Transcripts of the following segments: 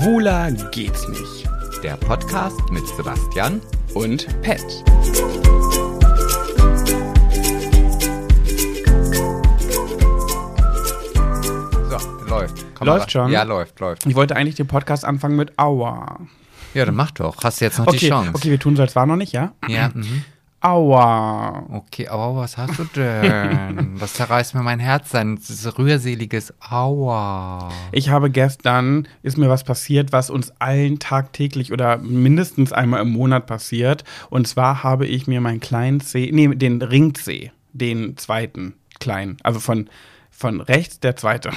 Schwuler geht's nicht. Der Podcast mit Sebastian Und Pet. So, läuft. Komm Läuft mal rein. schon? Ja, läuft, läuft. Ich wollte eigentlich den Podcast anfangen mit Aua. Ja, dann mach doch. Hast du jetzt noch die Okay, Chance. okay, wir tun so, als war noch nicht, ja? Ja, mhm. Aua. Okay, aber was hast du denn? Das zerreißt mir mein Herz, ein rührseliges Aua. Ich habe gestern, ist mir was passiert, was uns allen tagtäglich oder mindestens einmal im Monat passiert. Und zwar habe ich mir meinen kleinen Zeh, nee, den Ringzeh, den zweiten kleinen, also von, von rechts der zweite.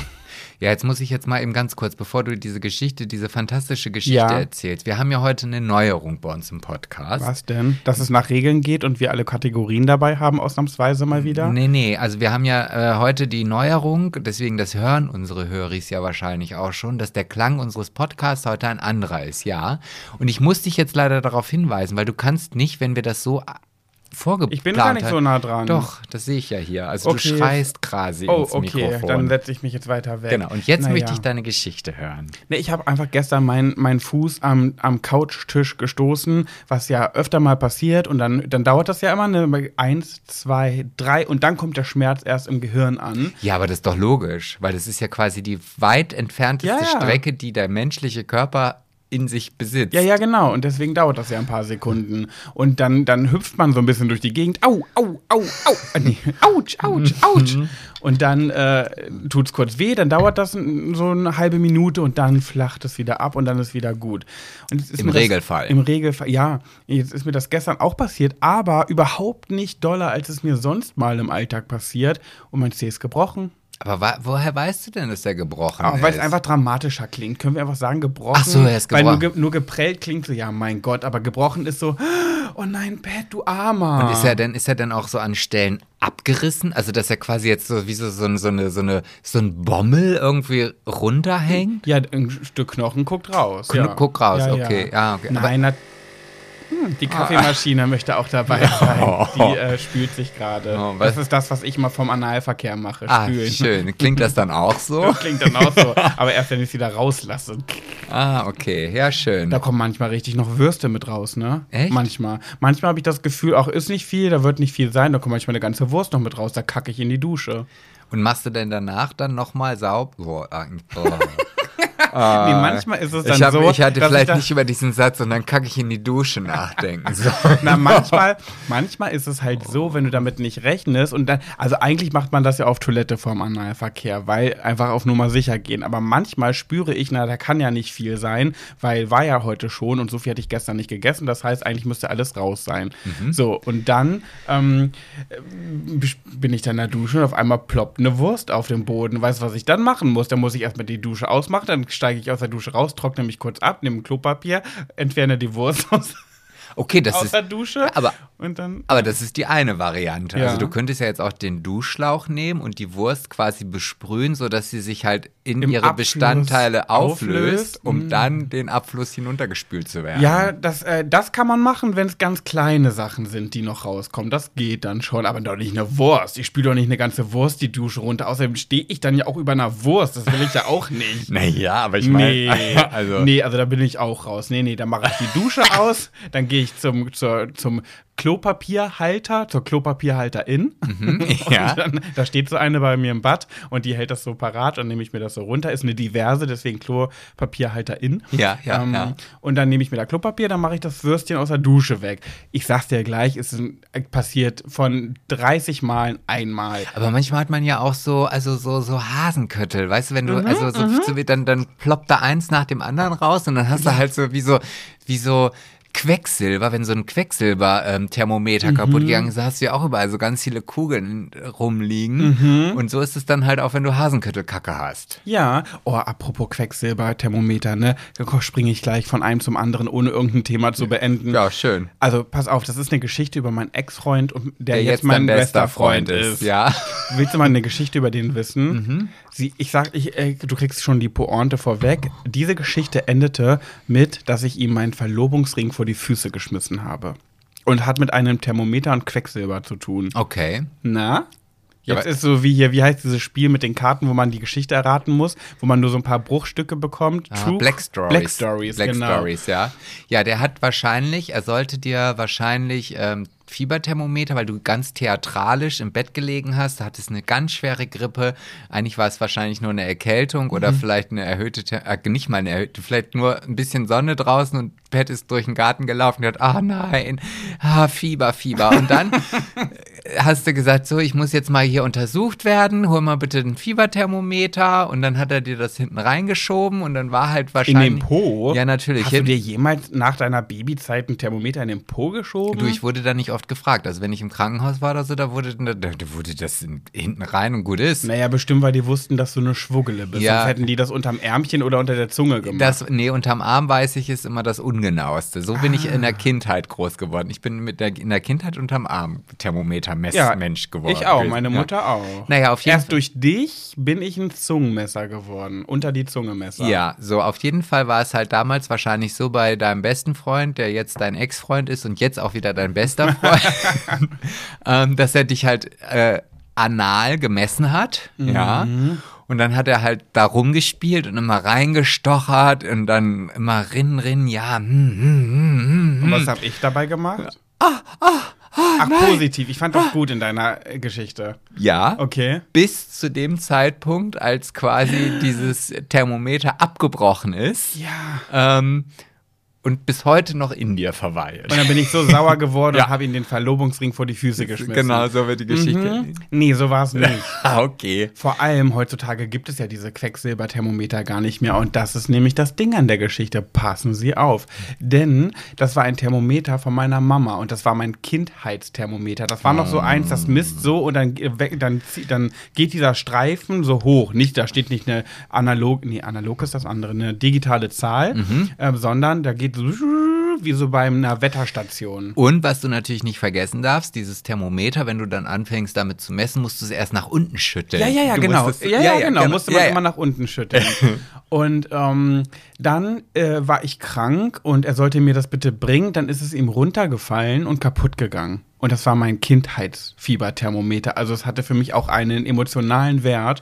Ja, jetzt muss ich jetzt mal eben ganz kurz, bevor du diese Geschichte, diese fantastische Geschichte Ja. erzählst. Wir haben ja heute eine Neuerung bei uns im Podcast. Was denn? Dass es nach Regeln geht und wir alle Kategorien dabei haben, ausnahmsweise mal wieder? Nee, nee, also wir haben ja äh, heute die Neuerung, deswegen das hören unsere Höris ja wahrscheinlich auch schon, dass der Klang unseres Podcasts heute ein anderer ist, ja. Und ich muss dich jetzt leider darauf hinweisen, weil du kannst nicht, wenn wir das so vorgeplant Ich bin gar nicht so nah dran. Doch, das sehe ich ja hier. Also Okay. du schreist quasi Oh, ins okay, Mikrofon. dann setze ich mich jetzt weiter weg. genau, und jetzt Naja. möchte ich deine Geschichte hören. Nee, ich habe einfach gestern meinen mein Fuß am, am Couchtisch gestoßen, was ja öfter mal passiert und dann, dann dauert das ja immer eine eins, zwei, drei und dann kommt der Schmerz erst im Gehirn an. Ja, aber das ist doch logisch, weil das ist ja quasi die weit entfernteste Ja, ja. Strecke, die der menschliche Körper in sich besitzt. Ja, ja, genau. Und deswegen dauert das ja ein paar Sekunden. Und dann, dann hüpft man so ein bisschen durch die Gegend. Au, au, au, au. Äh, nee. Autsch, autsch, autsch. Und dann äh, tut es kurz weh, dann dauert das so eine halbe Minute und dann flacht es wieder ab und dann ist wieder gut. Ist Im mir das- Regelfall. Im Regelfall, ja. Jetzt ist mir das gestern auch passiert, aber überhaupt nicht doller, als es mir sonst mal im Alltag passiert. Und mein Zeh ist gebrochen. Aber wa woher weißt du denn, dass der gebrochen ist? weil es einfach dramatischer klingt, können wir einfach sagen, gebrochen. Ach so, er ist Weil nur, gebrochen. ge nur geprellt klingt so, ja, mein Gott, aber gebrochen ist so, oh nein, Pat, du Armer. Und ist er denn, ist er denn auch so an Stellen abgerissen? Also, dass er quasi jetzt so wie so, so, ein- so, eine, so, eine, so ein Bommel irgendwie runterhängt? ja, ein Stück Knochen guckt raus. Kn- ja. guck raus, ja, okay, ja, okay. Nein, na, hm, die Kaffeemaschine möchte auch dabei sein. Die äh, spült sich gerade. Oh, das ist das, was ich mal vom Analverkehr mache, Ah, spülen. schön. Klingt das dann auch so? Das klingt dann auch so. Aber erst, wenn ich es wieder rauslasse. Ah, okay. Ja, schön. Da kommen manchmal richtig noch Würste mit raus, ne? Echt? Manchmal. Manchmal habe ich das Gefühl, auch ist nicht viel, da wird nicht viel sein, da kommt manchmal eine ganze Wurst noch mit raus, da kacke ich in die Dusche. Und machst du denn danach dann nochmal sauber? Oh, ah, oh. nee, manchmal ist es dann ich, hab, so. ich hatte vielleicht da- nicht über diesen Satz und dann kacke ich in die Dusche nachdenken. So. Na, manchmal, manchmal ist es halt so, wenn du damit nicht rechnest und dann, also eigentlich macht man das ja auf Toilette vorm Analverkehr, weil einfach auf Nummer sicher gehen. Aber manchmal spüre ich, na, da kann ja nicht viel sein, weil war ja heute schon und so viel hatte ich gestern nicht gegessen. Das heißt, eigentlich müsste alles raus sein. So, und dann ähm, äh, bin ich dann in der Dusche und auf einmal ploppt eine Wurst auf dem Boden. Weißt du, was ich dann machen muss? Dann muss ich erstmal die Dusche ausmachen, dann steige ich aus der Dusche raus, trockne mich kurz ab, nehme Klopapier, entferne die Wurst aus, Okay, das aus ist. der Dusche Aber, und dann aber das ist die eine Variante. Ja. Also du könntest ja jetzt auch den Duschschlauch nehmen und die Wurst quasi besprühen, sodass sie sich halt in Im ihre Abfluss Bestandteile auflöst, auflöst. um Mm. dann den Abfluss hinuntergespült zu werden. Ja, das, äh, das kann man machen, wenn es ganz kleine Sachen sind, die noch rauskommen. Das geht dann schon, aber doch nicht eine Wurst. Ich spüle doch nicht eine ganze Wurst die Dusche runter. Außerdem stehe ich dann ja auch über einer Wurst. Das will ich ja auch nicht. Naja, aber ich Nee, meine, also. nee, also da bin ich auch raus. Nee, nee, dann mache ich die Dusche aus, dann gehe ich zum, zur, zum Klopapierhalter, zur Klopapierhalterin. ja. Und dann, da steht so eine bei mir im Bad und die hält das so parat und nehme ich mir das so runter. Ist eine diverse, deswegen Klopapierhalterin. Ja, ja, ähm, ja. Und dann nehme ich mir da Klopapier, dann mache ich das Würstchen aus der Dusche weg. Ich sag's dir gleich, es ist ein- passiert von 30 Malen einmal. Aber manchmal hat man ja auch so, also so, so Hasenköttel, weißt du, wenn Mhm, du, also so, so wie dann, dann ploppt da eins nach dem anderen raus und dann hast du halt so wie so, wie so Quecksilber, wenn so ein Quecksilber-Thermometer Mhm. kaputt gegangen ist, da hast du ja auch überall so ganz viele Kugeln äh, rumliegen. Mhm. Und so ist es dann halt auch, wenn du Hasenköttelkacke hast. Ja, oh, apropos Quecksilber-Thermometer, ne? Da springe ich gleich von einem zum anderen, ohne irgendein Thema zu beenden. Ja, schön. Also, pass auf, das ist eine Geschichte über meinen Ex-Freund, und der, Der jetzt mein dein bester Freund ist. Ja. Willst du mal eine Geschichte über den wissen? Mhm. Sie, ich sag, ich, äh, du kriegst schon die Pointe vorweg. Diese Geschichte endete mit, dass ich ihm meinen Verlobungsring vor die Füße geschmissen habe. Und hat mit einem Thermometer und Quecksilber zu tun. Okay. Na? Jetzt ist so wie hier, wie heißt dieses Spiel mit den Karten, wo man die Geschichte erraten muss, wo man nur so ein paar Bruchstücke bekommt. Ah, True- Black Stories. Black Stories, Black genau. Stories, ja. Ja, der hat wahrscheinlich, er sollte dir wahrscheinlich ähm, Fieberthermometer, weil du ganz theatralisch im Bett gelegen hast, du hattest eine ganz schwere Grippe. Eigentlich war es wahrscheinlich nur eine Erkältung oder Mhm. vielleicht eine erhöhte, äh, nicht mal eine erhöhte, vielleicht nur ein bisschen Sonne draußen und Pat ist durch den Garten gelaufen und hat, ah nein, ah, Fieber, Fieber. Und dann hast du gesagt, so, ich muss jetzt mal hier untersucht werden, hol mal bitte ein Fieberthermometer und dann hat er dir das hinten reingeschoben und dann war halt In wahrscheinlich. den Po? Ja, natürlich. Hast du dir jemals nach deiner Babyzeit ein Thermometer in den Po geschoben? Du, ich wurde da nicht oft gefragt. Also wenn ich im Krankenhaus war oder so, da wurde, da, da wurde das in, hinten rein und gut ist. naja, bestimmt, weil die wussten, dass du eine Schwuggele bist. Ja. Sonst hätten die das unterm Ärmchen oder unter der Zunge gemacht. Das, nee, unterm Arm weiß ich, ist immer das Ungenaueste. So bin ich in der Kindheit groß geworden. Ich bin mit der, in der Kindheit unterm Arm Thermometer-Messmensch geworden. Ich auch, meine Ja. Mutter auch. Naja, auf jeden Erst durch dich bin ich ein Zungenmesser geworden. Unter die Zungemesser. Ja, so auf jeden Fall war es halt damals wahrscheinlich so bei deinem besten Freund, der jetzt dein Ex-Freund ist und jetzt auch wieder dein bester Freund, ähm, dass er dich halt äh, anal gemessen hat, ja. Und dann hat er halt da rumgespielt und immer reingestochert und dann immer rin, rin, ja. Hm, hm, hm, hm, Und hm. was habe ich dabei gemacht? Ah, Ach, positiv. Ich fand das gut in deiner Geschichte. Ja. Okay. Bis zu dem Zeitpunkt, als quasi dieses Thermometer abgebrochen ist. Ja. Ähm, und bis heute noch in dir verweilt. Und dann bin ich so sauer geworden Ja. und habe ihm den Verlobungsring vor die Füße geschmissen. Genau, so wird die Geschichte. Mhm. Nee, so war es nicht. Ah, okay. Vor allem heutzutage gibt es ja diese Quecksilberthermometer gar nicht mehr. Und das ist nämlich das Ding an der Geschichte. Passen Sie auf. Denn das war ein Thermometer von meiner Mama und das war mein Kindheitsthermometer. Das war noch so eins, das misst so und dann, äh, dann, dann geht dieser Streifen so hoch. Nicht, da steht nicht eine analog, nee, analog ist das andere, eine digitale Zahl, ähm, sondern da geht so wie so bei einer Wetterstation. Und was du natürlich nicht vergessen darfst, dieses Thermometer, wenn du dann anfängst damit zu messen, musst du es erst nach unten schütteln. Ja, ja, ja, Du genau. musst es- ja, ja, genau. Musste man Ja, ja. immer nach unten schütteln. und ähm, dann äh, war ich krank und er sollte mir das bitte bringen. Dann ist es ihm runtergefallen und kaputt gegangen. Und das war mein Kindheitsfieberthermometer. Also es hatte für mich auch einen emotionalen Wert.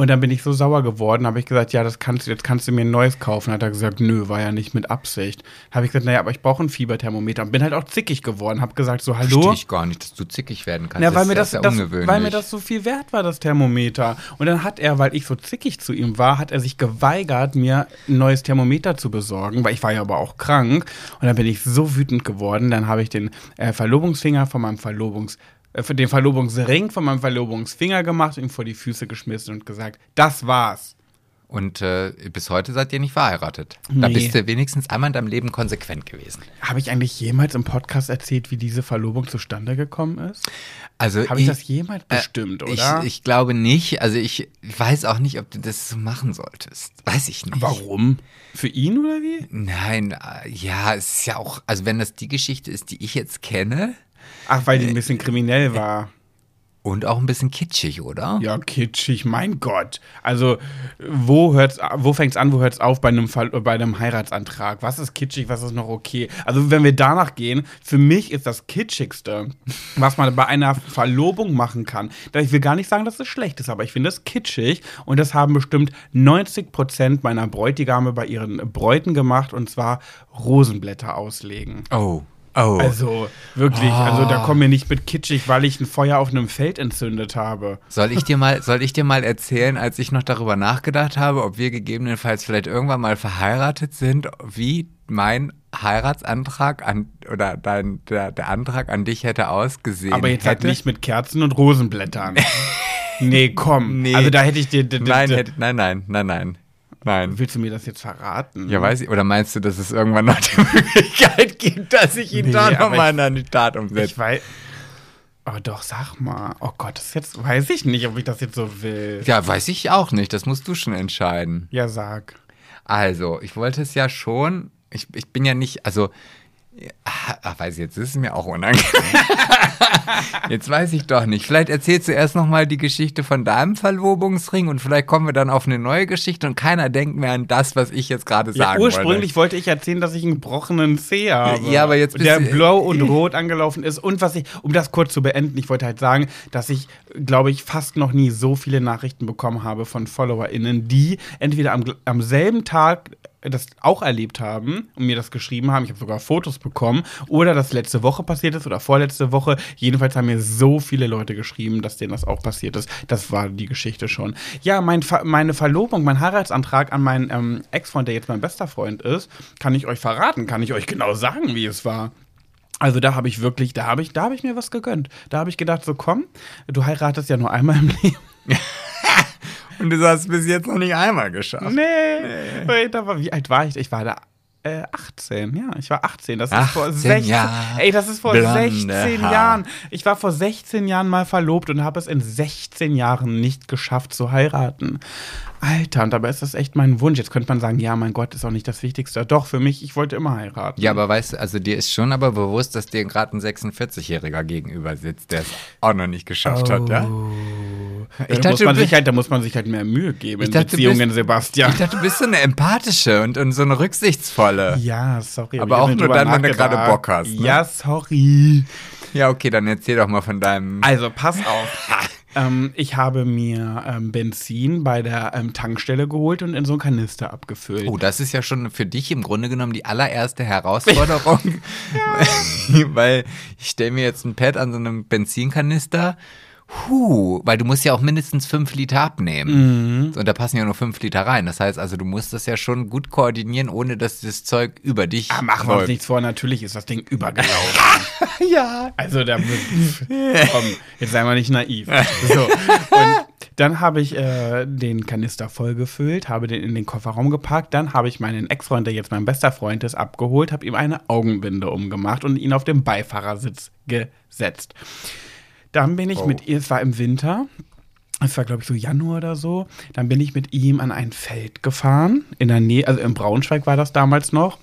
Und dann bin ich so sauer geworden, habe ich gesagt, ja, das kannst du, jetzt kannst du mir ein neues kaufen. Hat er gesagt, nö, war ja nicht mit Absicht. Habe ich gesagt, naja, aber ich brauche ein Fieberthermometer. Und bin halt auch zickig geworden. Habe gesagt, so, hallo. Verstehe ich gar nicht, dass du zickig werden kannst. Ja, weil mir, das, ist ja das, ungewöhnlich. weil mir das so viel wert war, das Thermometer. Und dann hat er, weil ich so zickig zu ihm war, hat er sich geweigert, mir ein neues Thermometer zu besorgen, weil ich war ja aber auch krank. Und dann bin ich so wütend geworden. Dann habe ich den äh, Verlobungsfinger von meinem Verlobungs äh, für den Verlobungsring von meinem Verlobungsfinger gemacht, ihm vor die Füße geschmissen und gesagt, das war's. Und äh, bis heute seid ihr nicht verheiratet. Da Nee. bist du wenigstens einmal in deinem Leben konsequent gewesen. Habe ich eigentlich jemals im Podcast erzählt, wie diese Verlobung zustande gekommen ist? Also Habe ich das jemals bestimmt, ich, oder? Ich glaube nicht. Also ich weiß auch nicht, ob du das so machen solltest. Weiß ich nicht. Warum? Für ihn oder wie? Nein, äh, ja, es ist ja auch, also wenn das die Geschichte ist, die ich jetzt kenne Ach, weil die ein bisschen kriminell war. und auch ein bisschen kitschig, oder? Ja, kitschig, mein Gott. Also, wo hört's, wo fängt's an, wo hört's auf bei einem, Fall, bei einem Heiratsantrag? Was ist kitschig, was ist noch okay? Also, wenn wir danach gehen, für mich ist das kitschigste, was man bei einer Verlobung machen kann. Ich will gar nicht sagen, dass es schlecht ist, aber ich finde es kitschig und das haben bestimmt 90 Prozent meiner Bräutigame bei ihren Bräuten gemacht und zwar Rosenblätter auslegen. Oh. Oh. Also wirklich, also da kommen wir nicht mit kitschig, weil ich ein Feuer auf einem Feld entzündet habe. Soll ich dir mal, soll ich dir mal erzählen, als ich noch darüber nachgedacht habe, ob wir gegebenenfalls vielleicht irgendwann mal verheiratet sind, wie mein Heiratsantrag an oder dein der, der Antrag an dich hätte ausgesehen Aber jetzt halt hätte? nicht mit Kerzen und Rosenblättern. nee, komm. Nee. Also da hätte ich dir. Nein, hätte, nein, nein, nein, nein. Nein. Willst du mir das jetzt verraten? Ja, weiß ich. Oder meinst du, dass es irgendwann noch die Möglichkeit gibt, dass ich ihn Nee, da aber nochmal in eine Tat umsetze? Ich weiß. Oh, doch, sag mal. Oh Gott, das jetzt weiß ich nicht, ob ich das jetzt so will. Ja, weiß ich auch nicht. Das musst du schon entscheiden. Ja, sag. Also, ich wollte es ja schon. Ich, ich bin ja nicht, also Ach, ach, weiß ich, jetzt ist es mir auch unangenehm. jetzt weiß ich doch nicht. Vielleicht erzählst du erst nochmal die Geschichte von deinem Verlobungsring und vielleicht kommen wir dann auf eine neue Geschichte und keiner denkt mehr an das, was ich jetzt gerade Ja, sagen ursprünglich wollte ich erzählen, dass ich einen gebrochenen Zeh habe. Ja, aber jetzt Der blau und rot angelaufen ist. Und was ich, um das kurz zu beenden, ich wollte halt sagen, dass ich, glaube ich, fast noch nie so viele Nachrichten bekommen habe von FollowerInnen, die entweder am, am selben Tag das auch erlebt haben und mir das geschrieben haben. Ich habe sogar Fotos bekommen. Oder das letzte Woche passiert ist oder vorletzte Woche. Jedenfalls haben mir so viele Leute geschrieben, dass denen das auch passiert ist. Das war die Geschichte schon. Ja, mein, meine Verlobung, mein Heiratsantrag an meinen ähm, Ex-Freund, der jetzt mein bester Freund ist, kann ich euch verraten, kann ich euch genau sagen, wie es war. Also da habe ich wirklich, da habe ich, da habe ich mir was gegönnt. Da habe ich gedacht, so komm, du heiratest ja nur einmal im Leben. Und du hast es bis jetzt noch nicht einmal geschafft. Nee. Weil Da war, wie alt war ich? Ich war da äh, 18, ja, ich war 18. Das ist vor 18 16 Jahre Ey, das ist vor blonde 16 Haar. Jahren. Ich war vor 16 Jahren mal verlobt und habe es in 16 Jahren nicht geschafft zu heiraten. Alter, und dabei ist das echt mein Wunsch. Jetzt könnte man sagen, ja, mein Gott, ist auch nicht das Wichtigste. Doch, für mich, ich wollte immer heiraten. Ja, aber weißt du, also dir ist schon aber bewusst, dass dir gerade ein 46-Jähriger gegenüber sitzt, der es auch noch nicht geschafft hat, ja? Da Ich muss dachte, man du sich halt, da muss man sich halt mehr Mühe geben in Ich dachte, Beziehungen, bist- Sebastian. Ich dachte, du bist so eine empathische und, und so eine rücksichtsvolle. Ja, sorry. Aber hab auch nur dann, wenn du gerade Bock hast, ne? Ja, sorry. Ja, okay, dann erzähl doch mal von deinem. Also, pass auf. ähm, ich habe mir ähm, Benzin bei der ähm, Tankstelle geholt und in so einen Kanister abgefüllt. Oh, das ist ja schon für dich im Grunde genommen die allererste Herausforderung. weil ich stelle mir jetzt ein Pad an so einem Benzinkanister. Huh, weil du musst ja auch mindestens fünf Liter abnehmen. Und da passen ja nur fünf Liter rein. Das heißt also, du musst das ja schon gut koordinieren, ohne dass das Zeug über dich Ah, machen wir uns nichts vor, natürlich ist das Ding übergelaufen. Ja. Also da komm, jetzt sei mal nicht naiv. So. Und dann habe ich äh, den Kanister vollgefüllt, habe den in den Kofferraum gepackt, dann habe ich meinen Ex-Freund, der jetzt mein bester Freund ist, abgeholt, habe ihm eine Augenbinde umgemacht und ihn auf den Beifahrersitz gesetzt. Dann bin ich Oh. mit ihr, es war im Winter, es war, glaube ich, so Januar oder so. Dann bin ich mit ihm an ein Feld gefahren. In der Nähe, also in Braunschweig war das damals noch.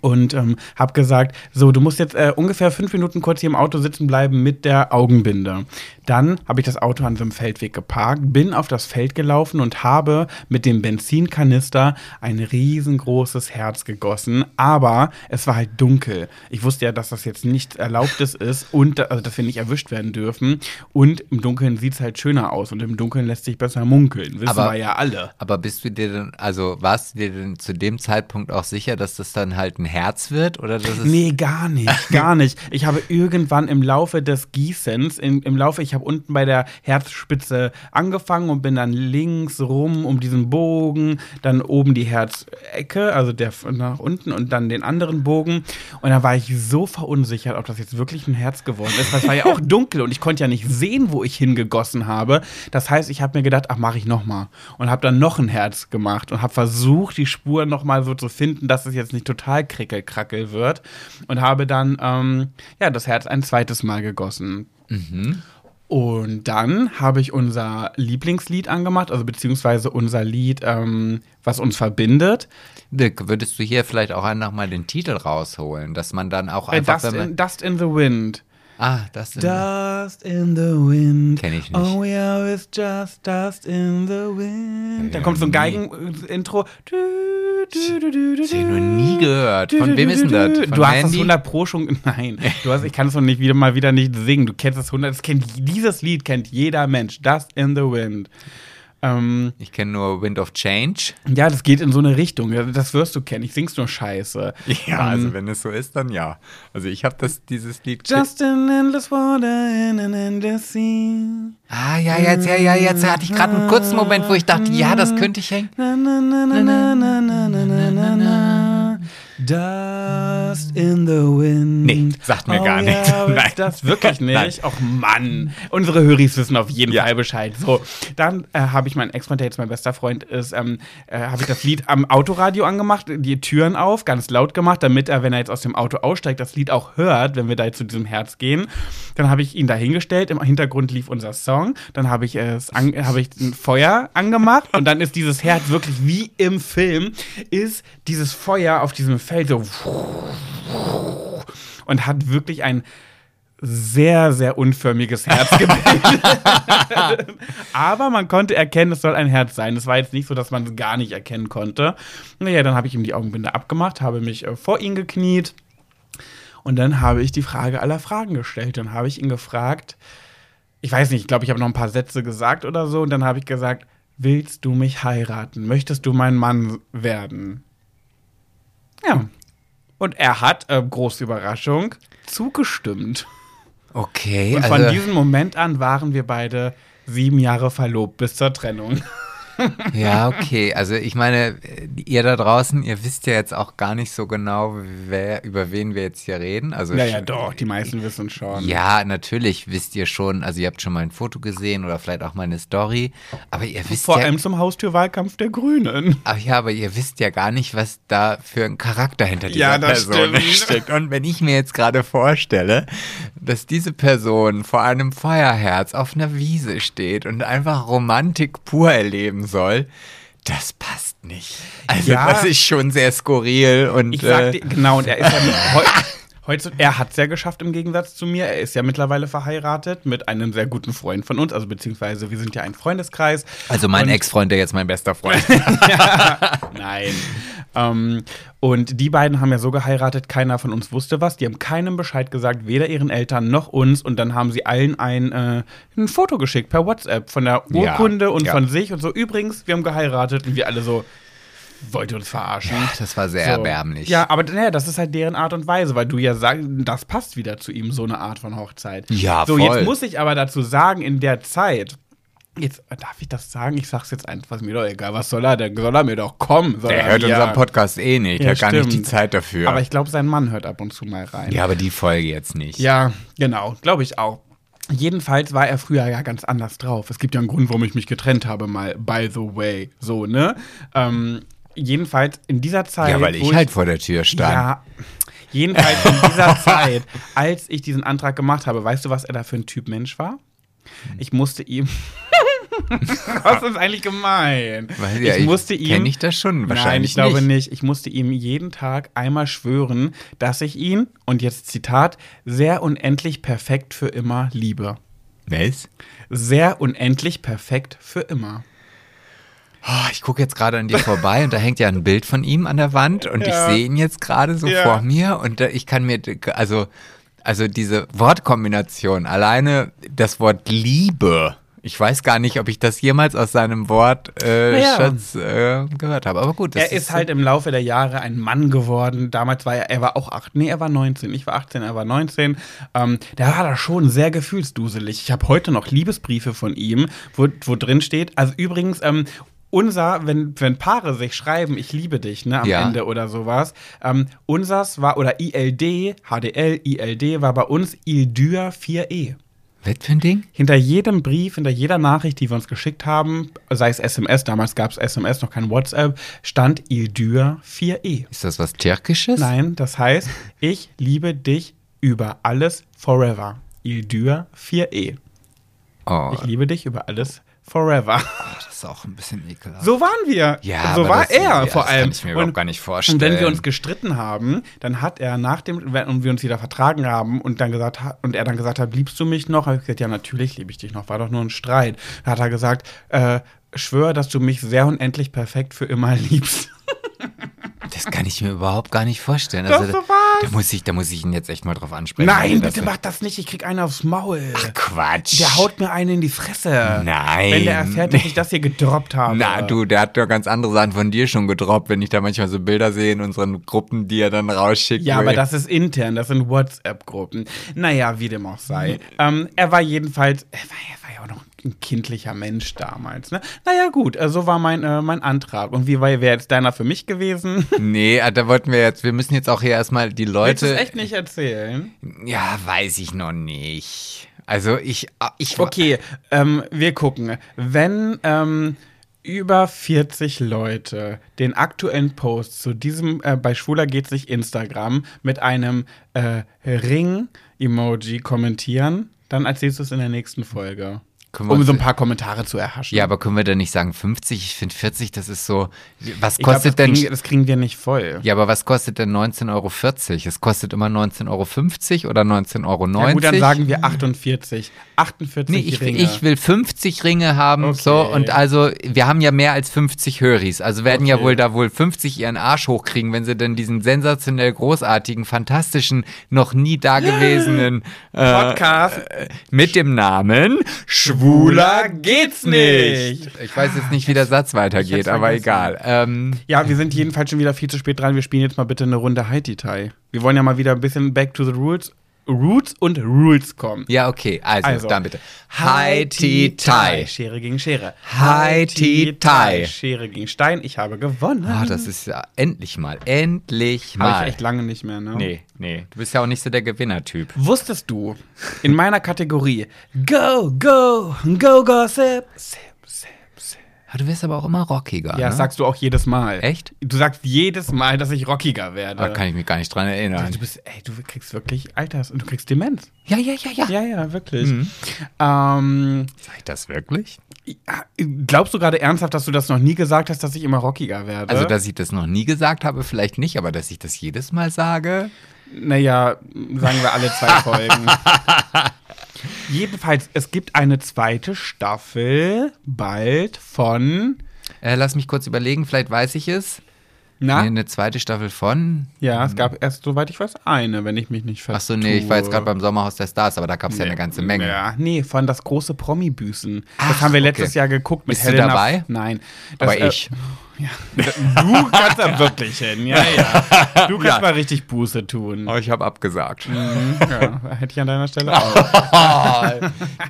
Und ähm, habe gesagt, so, du musst jetzt äh, ungefähr fünf Minuten kurz hier im Auto sitzen bleiben mit der Augenbinde. Dann habe ich das Auto an so einem Feldweg geparkt, bin auf das Feld gelaufen und habe mit dem Benzinkanister ein riesengroßes Herz gegossen. Aber es war halt dunkel. Ich wusste ja, dass das jetzt nichts Erlaubtes ist und also, dass wir nicht erwischt werden dürfen. Und im Dunkeln sieht es halt schöner aus und im Dunkeln lässt sich besser munkeln. Wissen Aber- wir ja alle. Aber bist du dir denn, also warst du dir denn zu dem Zeitpunkt auch sicher, dass das dann halt ein Herz wird? Oder dass es Nee, gar nicht, gar nicht. Ich habe irgendwann im Laufe des Gießens, im, im Laufe, ich habe unten bei der Herzspitze angefangen und bin dann links rum um diesen Bogen, dann oben die Herzecke, also der nach unten und dann den anderen Bogen. Und da war ich so verunsichert, ob das jetzt wirklich ein Herz geworden ist. weil Es war ja auch dunkel und ich konnte ja nicht sehen, wo ich hingegossen habe. Das heißt, ich habe mir gedacht, ach, mache ich nochmal. Und habe dann noch ein Herz gemacht und habe versucht, die Spuren nochmal so zu finden, dass es jetzt nicht total krickelkrackel wird. Und habe dann, ähm, ja, das Herz ein zweites Mal gegossen. Und dann habe ich unser Lieblingslied angemacht, also beziehungsweise unser Lied, ähm, was uns verbindet. Dirk, würdest du hier vielleicht auch nochmal den Titel rausholen, dass man dann auch Äh, einfach, Dust, in, Dust in the Wind. Ah, das sind, Dust in the wind. Kenn ich nicht. Oh, we are is just dust in the wind. Da kommt so ein Geigen-Intro. Du, du, du, du, du, ich noch nie gehört. Von wem ist denn das? du. Von Du hast das Mandy? 100 Pro schon. Nein, du hast, ich kann es noch nicht wieder mal wieder nicht singen. Du kennst das 100. Das kennt, dieses Lied kennt jeder Mensch. Dust in the wind. Ähm, Ich kenne nur Wind of Change. ja, das geht in so eine Richtung. Das wirst du kennen. Ich sing's nur scheiße. Ja, Ähm, also wenn es so ist, dann ja. Also ich habe das dieses Lied. Just an endless water in an endless sea. ah, ja, jetzt, ja, ja, jetzt hatte ich gerade einen kurzen Moment, wo ich dachte, ja, das könnte ich hängen. Na, na, na, na, na, na, na, na, na, na, na. Dust in the wind. Nee, sagt mir gar nichts. ja, Nein. ist das wirklich nicht? Och Mann. Unsere Höris wissen auf jeden Ja. Fall Bescheid. So, dann äh, habe ich meinen Ex-Freund, der jetzt mein bester Freund ist, ähm, äh, habe ich das Lied am Autoradio angemacht, die Türen auf, ganz laut gemacht, damit er, wenn er jetzt aus dem Auto aussteigt, das Lied auch hört, wenn wir da jetzt zu diesem Herz gehen. Dann habe ich ihn dahingestellt, im Hintergrund lief unser Song, dann habe ich es an, habe ich ein Feuer angemacht und dann ist dieses Herz wirklich wie im Film, ist dieses Feuer auf diesem Feld so und hat wirklich ein sehr, sehr unförmiges Herz gebildet. Aber man konnte erkennen, es soll ein Herz sein. Es war jetzt nicht so, dass man es gar nicht erkennen konnte. Naja, dann habe ich ihm die Augenbinde abgemacht, habe mich äh, vor ihn gekniet und dann habe ich die Frage aller Fragen gestellt. Dann habe ich ihn gefragt, ich weiß nicht, ich glaube, ich habe noch ein paar Sätze gesagt oder so. Und dann habe ich gesagt, willst du mich heiraten? Möchtest du mein Mann werden? Ja. Und er hat, äh, große Überraschung, zugestimmt. Okay, Und also von diesem Moment an waren wir beide sieben Jahre verlobt bis zur Trennung. Ja, okay. Also ich meine, ihr da draußen, ihr wisst ja jetzt auch gar nicht so genau, wer, über wen wir jetzt hier reden. Also Ja, ja, doch, die meisten wissen schon. Ja, natürlich wisst ihr schon, also ihr habt schon mal ein Foto gesehen oder vielleicht auch mal eine Story, aber ihr wisst Vor ja, allem zum Haustürwahlkampf der Grünen. Ach ja, aber ihr wisst ja gar nicht, was da für ein Charakter hinter dieser Ja, das Person stimmt. steckt. Und wenn ich mir jetzt gerade vorstelle, dass diese Person vor einem Feuerherz auf einer Wiese steht und einfach Romantik pur erleben soll, das passt nicht. Also Ja. das ist schon sehr skurril und Ich sag äh, dir, genau, und er ist ja mit, heu, heute, er hat es ja geschafft im Gegensatz zu mir. Er ist ja mittlerweile verheiratet mit einem sehr guten Freund von uns, also beziehungsweise wir sind ja ein Freundeskreis. also mein Und- Ex-Freund, der jetzt mein bester Freund. Nein. Ähm, und die beiden haben ja so geheiratet, keiner von uns wusste was. Die haben keinem Bescheid gesagt, weder ihren Eltern noch uns. Und dann haben sie allen ein, äh, ein Foto geschickt per WhatsApp von der Ja, Urkunde und ja. von sich und so. Übrigens, wir haben geheiratet und wir alle so, wollt ihr uns verarschen? das war sehr So. erbärmlich. Ja, aber naja, das ist halt deren Art und Weise, weil du ja sagst, das passt wieder zu ihm, so eine Art von Hochzeit. Ja, So, voll. jetzt muss ich aber dazu sagen, in der Zeit, jetzt darf ich das sagen, ich sag's jetzt einfach, mir doch egal, was soll er, denn? soll er mir doch kommen. Der er hört mir- unseren Podcast eh nicht, der Ja, hat gar nicht die. Zeit dafür. Aber ich glaube, sein Mann hört ab und zu mal rein. ja, aber die Folge jetzt nicht. Ja, genau, glaube ich auch. Jedenfalls war er früher ja ganz anders drauf. Es gibt ja einen Grund, warum ich mich getrennt habe, mal by the way. So, ne? Ähm, jedenfalls in dieser Zeit. Ja, weil wo ich halt vor der Tür stand. Ja. Jedenfalls in dieser Zeit, als ich diesen Antrag gemacht habe, weißt du, was er da für ein Typ Mensch war? Ich musste ihm. Was ist eigentlich gemein? Weil, ja, ich musste ihm. Kenne ich das schon? Nein, Wahrscheinlich ich glaube nicht. nicht. Ich musste ihm jeden Tag einmal schwören, dass ich ihn, und jetzt Zitat, sehr unendlich perfekt für immer liebe. Was? Sehr unendlich perfekt für immer. Oh, ich gucke jetzt gerade an dir vorbei und da hängt ja ein Bild von ihm an der Wand und Ja. ich sehe ihn jetzt gerade so Ja. vor mir und ich kann mir, also, also diese Wortkombination, alleine das Wort Liebe, ich weiß gar nicht, ob ich das jemals aus seinem Wort äh, Naja. Schatz äh, gehört habe, aber gut. Er ist halt im Laufe der Jahre ein Mann geworden. Damals war er, er war auch acht, nee, er war 19. Ich war 18, er war 19. Ähm, der war da schon sehr gefühlsduselig. Ich habe heute noch Liebesbriefe von ihm, wo, wo drin steht, also übrigens, ähm, unser, wenn, wenn Paare sich schreiben, ich liebe dich, ne, am Ja. Ende oder sowas, ähm, unsers war, oder ILD, HDL, ILD war bei uns Ildyr 4E. Was für ein Ding? Hinter jedem Brief, hinter jeder Nachricht, die wir uns geschickt haben, sei es SMS, damals gab es SMS, noch kein WhatsApp, stand Ildyr 4E. Ist das was Türkisches? Nein, das heißt, ich liebe dich über alles forever. Ildyr 4E. Oh, Ich liebe dich über alles forever. das ist auch ein bisschen ekelhaft. So waren wir. Ja, so war das- er ja, vor das allem. kann ich mir überhaupt gar nicht vorstellen. Und wenn wir uns gestritten haben, dann hat er nach dem, wenn und wir uns wieder vertragen haben und dann gesagt hat, und er dann gesagt hat, liebst du mich noch? Habe ich gesagt, ja, natürlich liebe ich dich noch. War doch nur ein Streit. Dann hat er gesagt, äh, schwör, dass du mich sehr unendlich perfekt für immer liebst. Das kann ich mir überhaupt gar nicht vorstellen. Also, so da, muss ich, da muss ich ihn jetzt echt mal drauf ansprechen. Nein, bitte mach das nicht. Ich krieg einen aufs Maul. Quatsch. Der haut mir einen in die Fresse. Nein. Wenn der erfährt, dass ich das hier gedroppt habe. Na, du, der hat doch ganz andere Sachen von dir schon gedroppt, wenn ich da manchmal so Bilder sehe in unseren Gruppen, die er dann rausschickt. Ja, aber das ist intern, das sind WhatsApp-Gruppen. Naja, wie dem auch sei. ähm, er war jedenfalls, er war, er war ja auch noch ein kindlicher Mensch damals. Ne? Naja, gut, äh, so war mein, äh, mein Antrag. Und wie wäre jetzt deiner für mich gewesen? Nee, ah, da wollten wir jetzt, wir müssen jetzt auch hier erstmal die Willst du Leute. echt nicht erzählen? Ja, weiß ich noch nicht. Also ich, ah, ich Okay, ähm, wir gucken. Wenn ähm, über 40 Leute den aktuellen Post zu diesem äh, bei Schwuler geht sich Instagram mit einem äh, Ring-Emoji kommentieren, dann erzählst du es in der nächsten Folge. Können wir um so ein paar Kommentare zu erhaschen. Ja, aber können wir denn nicht sagen 50? Ich finde 40, das ist so. Was ich glaub, kostet das, denn. kriegen, das kriegen wir nicht voll. ja, aber was kostet denn 19,40 Euro? Es kostet immer 19,50 Euro oder 19,90 Euro. Ja, gut, dann sagen wir 48. 48 Nee, ich, Ringe. ich will 50 Ringe haben, Okay. so, und also, wir haben ja mehr als 50 Höris, also werden ja Okay. wohl da wohl 50 ihren Arsch hochkriegen, wenn sie denn diesen sensationell großartigen, fantastischen, noch nie dagewesenen äh, Podcast. mit dem Namen Schwuler geht's nicht. Ich weiß jetzt nicht, wie der Satz weitergeht, aber egal. Ähm, Ja, wir sind jedenfalls schon wieder viel zu spät dran. Wir spielen jetzt mal bitte eine Runde Haiti-Tai. Wir wollen ja mal wieder ein bisschen back to the roots, roots und rules kommen. ja, okay, also, Also, dann bitte. Haiti Tai. Schere gegen Schere. Haiti-Tai. Schere gegen Stein. Ich habe gewonnen. Ah, das ist ja endlich mal, endlich habe mal. ich echt lange nicht mehr, ne? Nee, nee. Du bist ja auch nicht so der Gewinnertyp. Wusstest du, in meiner Kategorie Go, Go, Go, Gossip. Sip, sip, du wirst aber auch immer rockiger. Ja, ne? das sagst du auch jedes Mal. Echt? Du sagst jedes Mal, dass ich rockiger werde. Da kann ich mich gar nicht dran erinnern. du bist, ey, du kriegst wirklich Alters und du kriegst Demenz. Ja, ja, ja, ja. Ja, ja, wirklich. Mhm. Ähm, Sag ich das wirklich? glaubst du gerade ernsthaft, dass du das noch nie gesagt hast, dass ich immer rockiger werde? Also, dass ich das noch nie gesagt habe, vielleicht nicht, aber dass ich das jedes Mal sage. Naja, sagen wir alle zwei Folgen. Jedenfalls, es gibt eine zweite Staffel bald von. Äh, lass mich kurz überlegen, vielleicht weiß ich es. Na? Nee, eine zweite Staffel von. Ja, es gab erst, soweit ich weiß, eine, wenn ich mich nicht vertue. Achso, nee, ich war jetzt gerade beim Sommerhaus der Stars, aber da gab es ja eine ganze Menge. Ja, nee, von das große Promi-Büßen. Das Ach, haben wir letztes okay. Jahr geguckt mit Bist du Helena. dabei? Nein. Das, Aber äh, ich. Ja. Du kannst da wirklich hin, ja, ja. Du kannst Ja. mal richtig Buße tun. Oh, ich habe abgesagt. Mhm, ja, hätte ich an deiner Stelle auch.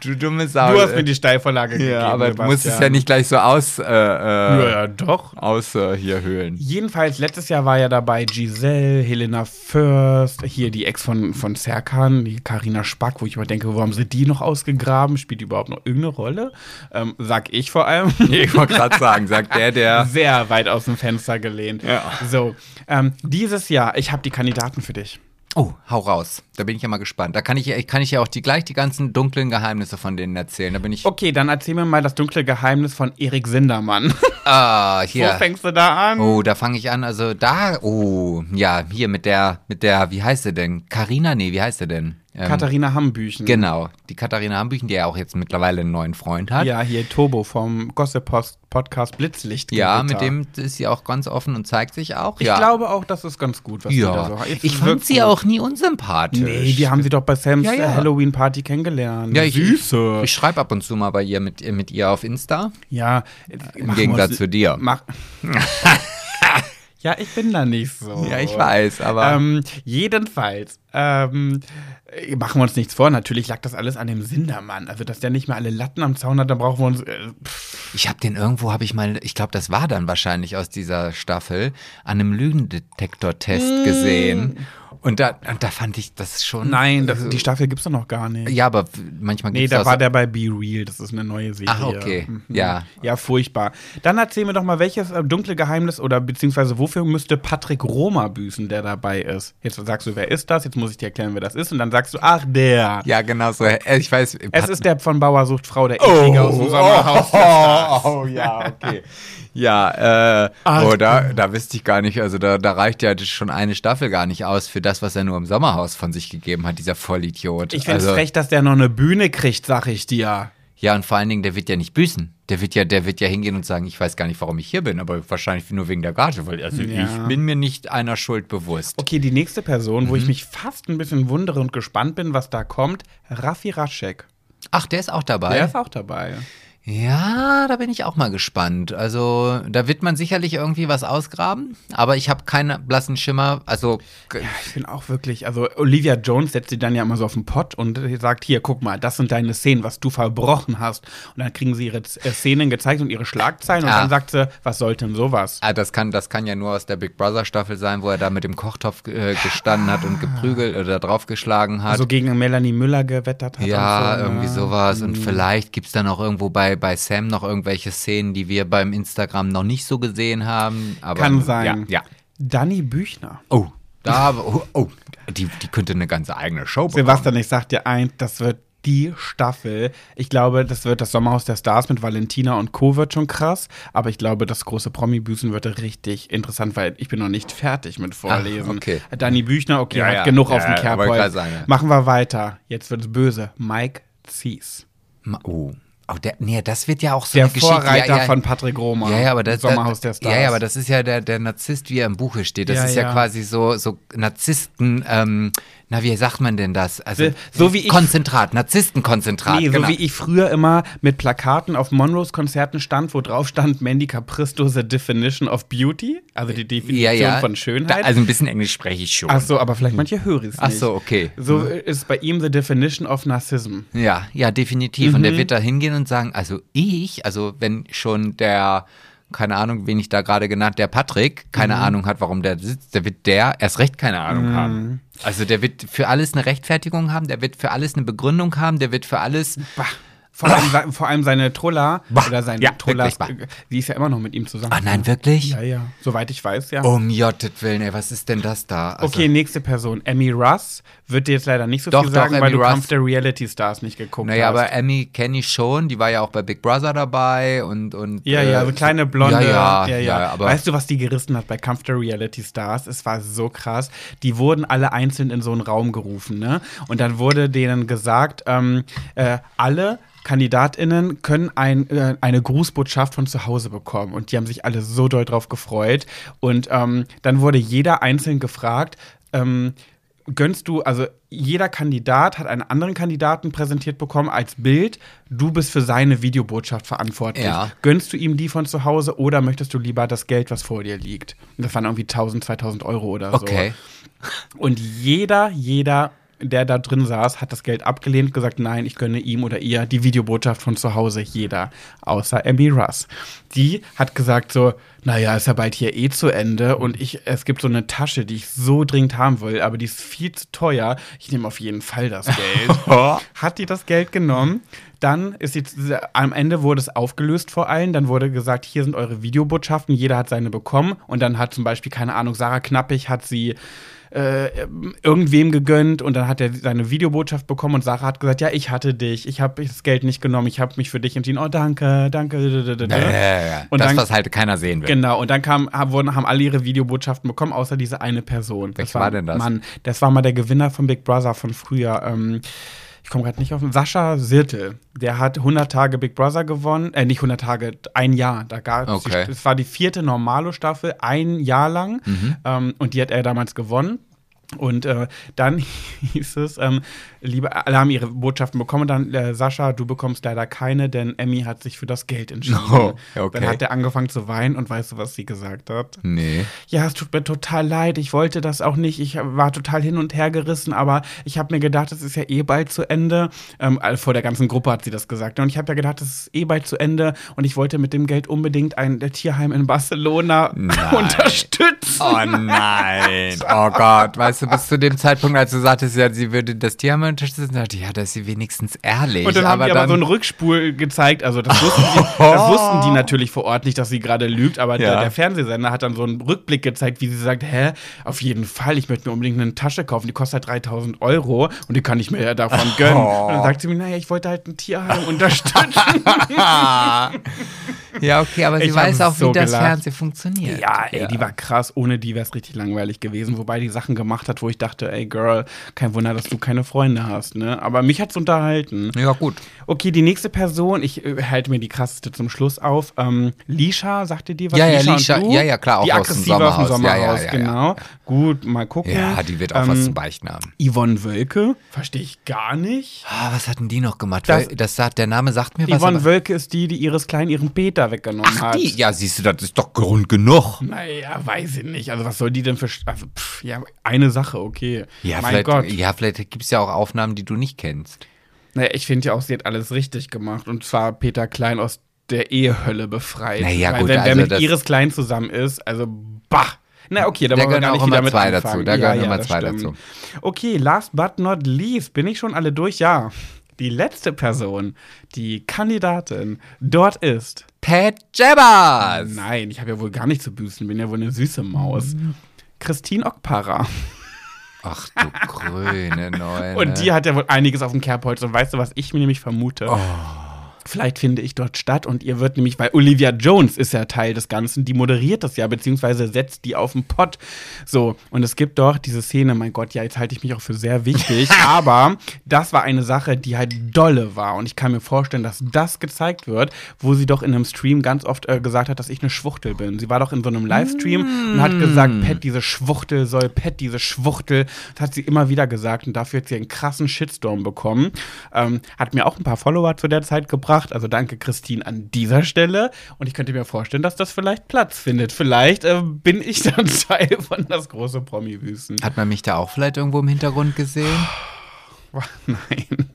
du dumme Sau. Du hast mir die Steilvorlage gegeben. ja, aber du musst es ja nicht gleich so aus, äh, Ja, äh, ja, doch. aus äh, hier höhlen. Jedenfalls, letztes Jahr war ja dabei Giselle, Helena First, hier die Ex von, von Serkan, die Karina Spack, wo ich immer denke, wo haben sie die noch ausgegraben? Spielt die überhaupt noch irgendeine Rolle? Ähm, sag ich vor allem. Ich wollte gerade sagen, sagt der, der. Sehr weit aus dem Fenster gelehnt. Ja. So, ähm, dieses Jahr, ich habe die Kandidaten für dich. Oh, hau raus. Da bin ich ja mal gespannt. Da kann ich, ja- kann ich ja auch die, gleich die ganzen dunklen Geheimnisse von denen erzählen. Da bin ich. Okay, dann erzähl mir mal das dunkle Geheimnis von Erik Sindermann. Ah, Wo hier. fängst du da an? Oh, da fange ich an. Also da, oh, ja, hier mit der, mit der, wie heißt sie denn? Carina? Nee, wie heißt sie denn? Ähm, Katharina Hambüchen. Genau, die Katharina Hambüchen, die ja auch jetzt mittlerweile einen neuen Freund hat. Ja, hier Turbo vom Gossip Podcast Blitzlicht. Ja, mit dem ist sie auch ganz offen und zeigt sich auch. Ich ja. glaube auch, das ist ganz gut, was die da ja. so hat. Ich fand sie gut. auch nie unsympathisch. Nee, wir haben sie doch bei Sams Ja, ja. äh, Halloween-Party kennengelernt. ja, ich, Süße. Ich schreibe ab und zu mal bei ihr mit, ihr- mit ihr auf Insta. ja, Im Gegensatz zu dir. Mach. ja, ich bin da nicht so. Ja, ich weiß, aber. Ähm, jedenfalls, ähm, äh, machen wir uns nichts vor. Natürlich lag das alles an dem Sindermann. Also, dass der nicht mehr alle Latten am Zaun hat, da brauchen wir uns. Äh, Ich habe den irgendwo, habe ich mal, ich glaube, das war dann wahrscheinlich aus dieser Staffel, an einem Lügendetektor-Test gesehen. Und da, und da fand ich das schon. nein, das, also- die Staffel gibt's doch noch gar nicht. Ja, aber manchmal Nee, gibt's da das- war der bei Be Real, das ist eine neue Serie. Ach, okay. Mhm. Ja. Ja, furchtbar. Dann erzähl mir doch mal, welches äh, dunkle Geheimnis oder beziehungsweise wofür müsste Patrick Roma büßen, der dabei ist? Jetzt sagst du, wer ist das? Jetzt muss ich dir erklären, wer das ist. Und dann sagst du, ach, der. Ja, genau so. Äh, Ich weiß. Es ist der von Bauersucht Frau, der Eklige aus dem Sommerhaus. der Stars. oh, ja, okay. Ja, äh, Ach, oh, da, da wüsste ich gar nicht, also da, da reicht ja schon eine Staffel gar nicht aus für das, was er nur im Sommerhaus von sich gegeben hat, dieser Vollidiot. Ich finde es also, recht, dass der noch eine Bühne kriegt, sag ich dir. Ja, und vor allen Dingen, der wird ja nicht büßen. Der wird ja, der wird ja hingehen und sagen, ich weiß gar nicht, warum ich hier bin, aber wahrscheinlich nur wegen der Gage, weil also Ja. ich bin mir nicht einer Schuld bewusst. Okay, die nächste Person, wo Mhm. ich mich fast ein bisschen wundere und gespannt bin, was da kommt, Raffi Raschek. Ach, der ist auch dabei. Der ist auch dabei. Ja, da bin ich auch mal gespannt. Also, da wird man sicherlich irgendwie was ausgraben, aber ich habe keinen blassen Schimmer. Also, g- Ich bin auch wirklich, also Olivia Jones setzt sie dann ja immer so auf den Pott und sagt, hier, guck mal, das sind deine Szenen, was du verbrochen hast. Und dann kriegen sie ihre äh, Szenen gezeigt und ihre Schlagzeilen und Ah. dann sagt sie, was soll denn sowas? ah, das kann, das kann ja nur aus der Big Brother Staffel sein, wo er da mit dem Kochtopf äh, gestanden hat und geprügelt oder draufgeschlagen hat. Also gegen Melanie Müller gewettert hat. ja, so, irgendwie ne? sowas. Und vielleicht gibt's dann auch irgendwo bei, bei Sam noch irgendwelche Szenen, die wir beim Instagram noch nicht so gesehen haben. Aber, Kann sein. Ja, ja. Dani Büchner. Oh, da, oh, oh die, die könnte eine ganze eigene Show bekommen. Sebastian, ich sag dir eins, das wird die Staffel. Ich glaube, das wird das Sommerhaus der Stars mit Valentina und Co. wird schon krass. Aber ich glaube, das große Promi-Büßen wird richtig interessant, weil ich bin noch nicht fertig mit Vorlesen. Ach, okay. Danny Büchner, okay, Ja, hat ja. genug auf Ja, dem ja, wollte Kerbholz. Machen wir weiter. Jetzt wird's böse. Mike Thies. Ma- Oh. Oh, der, nee, das wird ja auch so Der eine Geschichte. Vorreiter ja, ja. von Patrick Roma. Ja, ja, aber das, Sommerhaus der Stars. ja, ja, aber das ist ja der, der Narzisst, wie er im Buche steht. Das Ja, ist ja, ja. quasi so, so Narzissten, ähm, na, wie sagt man denn das? Also, So wie ich- Konzentrat, Narzisstenkonzentrat. Nee, genau. so wie ich früher immer mit Plakaten auf Monroes Konzerten stand, wo drauf stand Mandy Capristo the definition of beauty, also die Definition ja, ja. von Da, Schönheit. also ein bisschen Englisch spreche ich schon. Ach so, aber vielleicht manche hören es nicht. Ach so, okay. So ist bei ihm the definition of Narcissism. Ja, ja, definitiv. Und Mhm. der wird da hingehen und sagen, also ich, also wenn schon der, keine Ahnung, wen ich da gerade genannt, der Patrick, keine Mhm. Ahnung hat, warum der sitzt, der wird der erst recht keine Ahnung haben. Also der wird für alles eine Rechtfertigung haben, der wird für alles eine Begründung haben, der wird für alles. Bah. Vor allem, vor allem seine Trulla Bah. oder seine Ja, wirklich, äh, die ist ja immer noch mit ihm zusammen. Ah nein, wirklich? Ja, ja. Soweit ich weiß, ja. Um Jottet Willen, ey, was ist denn das da? Also, Okay, nächste Person. Emmy Russ wird dir jetzt leider nicht so Doch, viel doch, sagen, weil Emmy du Russ. Kampf der Reality Stars nicht geguckt Naja, hast. aber Emmy kenne ich schon, die war ja auch bei Big Brother dabei und. und Ja, äh, ja, so kleine blonde. Ja, ja, ja, aber. weißt du, was die gerissen hat bei Kampf der Reality Stars? Es war so krass. Die wurden alle einzeln in so einen Raum gerufen, ne? Und dann wurde denen gesagt, ähm, äh, alle KandidatInnen können ein, äh, eine Grußbotschaft von zu Hause bekommen. Und die haben sich alle so doll drauf gefreut. Und ähm, dann wurde jeder einzeln gefragt, ähm, gönnst du, also jeder Kandidat hat einen anderen Kandidaten präsentiert bekommen als Bild. Du bist für seine Videobotschaft verantwortlich. Ja. Gönnst du ihm die von zu Hause oder möchtest du lieber das Geld, was vor dir liegt? Und das waren irgendwie 1000, 2000 Euro oder so. Okay. Und jeder, jeder, der da drin saß, hat das Geld abgelehnt, gesagt, nein, ich gönne ihm oder ihr die Videobotschaft von zu Hause. Jeder. Außer Abby Russ. Die hat gesagt so, naja, ist ja bald hier eh zu Ende und ich, es gibt so eine Tasche, die ich so dringend haben will, aber die ist viel zu teuer. Ich nehme auf jeden Fall das Geld. hat die das Geld genommen. Dann ist sie, am Ende wurde es aufgelöst vor allen. Dann wurde gesagt, hier sind eure Videobotschaften, jeder hat seine bekommen. Und dann hat zum Beispiel, keine Ahnung, Sarah Knappig hat sie äh, irgendwem gegönnt und dann hat er seine Videobotschaft bekommen und Sarah hat gesagt, ja, ich hatte dich, ich habe das Geld nicht genommen, ich habe mich für dich entschieden. Oh, danke, danke. Ja, ja, ja, ja. Und das, dann- was halt keiner sehen will. Genau, und dann kam, haben, wurden, haben alle ihre Videobotschaften bekommen, außer diese eine Person. Welch war denn das? Mann, das war mal der Gewinner von Big Brother von früher. Ähm, ich komme gerade nicht auf den. Sascha Sirtel. Der hat 100 Tage Big Brother gewonnen. Äh, nicht 100 Tage, ein Jahr. Da gab Okay. Es war die vierte Normalo-Staffel, ein Jahr lang. Mhm. Ähm, und die hat er damals gewonnen. Und äh, dann hieß es, ähm, liebe, alle haben ihre Botschaften bekommen. Dann, äh, Sascha, du bekommst leider keine, denn Emmy hat sich für das Geld entschieden. Oh, okay. Dann hat er angefangen zu weinen und weißt du, was sie gesagt hat? Nee. Ja, es tut mir total leid. Ich wollte das auch nicht. Ich war total hin und her gerissen, aber ich habe mir gedacht, es ist ja eh bald zu Ende. Ähm, also vor der ganzen Gruppe hat sie das gesagt. Und ich habe ja gedacht, es ist eh bald zu Ende. Und ich wollte mit dem Geld unbedingt ein äh, Tierheim in Barcelona Nein. unterstützen. Oh nein. Oh Gott. Weißt du, bis zu dem Zeitpunkt, als du sagtest, ja, sie würde das Tier mal unterstützen, dachte ich, ja, da ist sie wenigstens ehrlich. Und dann haben die aber dann- so einen Rückspul gezeigt. Also das wussten, die, das wussten die natürlich vor Ort nicht, dass sie gerade lügt. Aber der, Ja. der Fernsehsender hat dann so einen Rückblick gezeigt, wie sie sagt, hä, auf jeden Fall, ich möchte mir unbedingt eine Tasche kaufen. Die kostet halt 3000 Euro und die kann ich mir ja davon gönnen. Oh. Und dann sagt sie mir, naja, ich wollte halt ein Tierheim unterstützen. ja, okay, aber sie Ich weiß auch, so wie das gelacht. Fernsehen funktioniert. ja, ey, die war krass. Ohne die wäre es richtig langweilig gewesen. Wobei die Sachen gemacht hat, wo ich dachte, ey, Girl, kein Wunder, dass du keine Freunde hast, ne? Aber mich hat's unterhalten. Ja, gut. Okay, die nächste Person, ich äh, halte mir die krasseste zum Schluss auf. Ähm, Lisha, sagte die was? Ja, ja, und Lisha, du? ja, ja, klar, auch die aus dem aus dem Sommerhaus. Ja, ja, Sommerhaus, ja, genau. Gut, mal gucken. Ja, die wird auch Ähm, was zu beichten haben. Yvonne Wölke, verstehe ich gar nicht. Ah, was hatten die noch gemacht? Das- das sagt, der Name sagt mir was. Yvonne Wölke ist die, die ihres Kleinen ihren Peter weggenommen Ach, hat. die? Ja, siehst du, das ist doch Grund genug. Naja, weiß ich nicht. Also, was soll die denn für. Also, pff, ja, eine Sache, okay. Ja, mein vielleicht, Gott. ja, vielleicht gibt es ja auch Aufnahmen, die du nicht kennst. Naja, ich finde ja auch, sie hat alles richtig gemacht. Und zwar Peter Klein aus der Ehehölle befreit. Naja, Weil gut, wenn wer also mit das- Iris Klein zusammen ist, also bah. Na okay, da Da gehören auch immer mit zwei anfangen. dazu. Da gehören immer das zwei stimmt. dazu. Okay, last but not least, bin ich schon alle durch? Ja. Die letzte Person, die Kandidatin dort ist. Pat Jabbers! Nein, ich habe ja wohl gar nicht zu büßen, bin ja wohl eine süße Maus. Christine Okpara. Ach du grüne Neune. Und die hat ja wohl einiges auf dem Kerbholz. Und weißt du, was ich mir nämlich vermute? Oh. Vielleicht finde ich dort statt und ihr wird nämlich, weil Olivia Jones ist ja Teil des Ganzen, die moderiert das ja, beziehungsweise setzt die auf den Pott. So, und es gibt doch diese Szene, mein Gott, ja, jetzt halte ich mich auch für sehr wichtig, aber das war eine Sache, die halt dolle war. Und ich kann mir vorstellen, dass das gezeigt wird, wo sie doch in einem Stream ganz oft äh, gesagt hat, dass ich eine Schwuchtel bin. Sie war doch in so einem Livestream mm. und hat gesagt, Pet, diese Schwuchtel soll, Pet, diese Schwuchtel. Das hat sie immer wieder gesagt und dafür hat sie einen krassen Shitstorm bekommen. Ähm, hat mir auch ein paar Follower zu der Zeit gebracht gebracht. Also danke, Christine, an dieser Stelle. Und ich könnte mir vorstellen, dass das vielleicht Platz findet. Vielleicht äh, bin ich dann Teil von das große Promi-Wüsten. Hat man mich da auch vielleicht irgendwo im Hintergrund gesehen? Nein.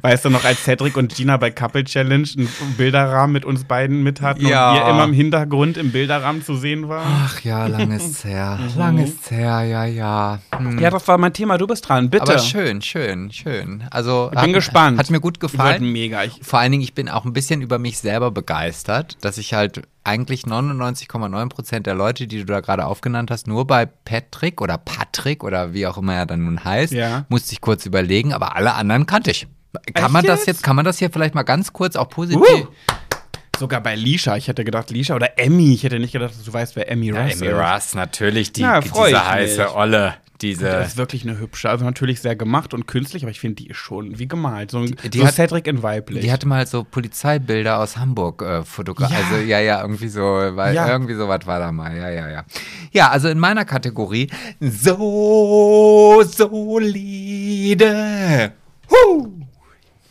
Weißt du noch, als Cedric und Gina bei Couple Challenge einen Bilderrahmen mit uns beiden mit hatten ja. und wir immer im Hintergrund im Bilderrahmen zu sehen waren? Ach ja, lang ist's her. lang ist's her, ja, ja. Hm. Ja, das war mein Thema. Du bist dran, bitte. Aber schön, schön, schön. Also, ich bin hat, gespannt. Hat mir gut gefallen. Wird mega. Ich Vor allen Dingen, ich bin auch ein bisschen über mich selber begeistert, dass ich halt eigentlich 99,9 Prozent der Leute, die du da gerade aufgenannt hast, nur bei Patrick oder Patrick oder wie auch immer er dann nun heißt, ja. musste ich kurz überlegen, aber alle anderen kannte ich. Kann Echt man das jetzt, kann man das hier vielleicht mal ganz kurz auch positiv. Uh. Sogar bei Lisha. Ich hätte gedacht, Lisha oder Emmy. Ich hätte nicht gedacht, dass du weißt, wer Emmy Russ ja, Emmy Russ, natürlich, die, ja, diese heiße Olle. Diese das ist wirklich eine hübsche. Also natürlich sehr gemacht und künstlich, aber ich finde, die ist schon wie gemalt. So, ein, die, die so hat, Cedric in weiblich. Die hatte mal so Polizeibilder aus Hamburg äh, fotografiert. Ja. Also ja, ja, irgendwie so, weil ja. irgendwie sowas war da mal. Ja, ja, ja. Ja, also in meiner Kategorie so solide. Huh.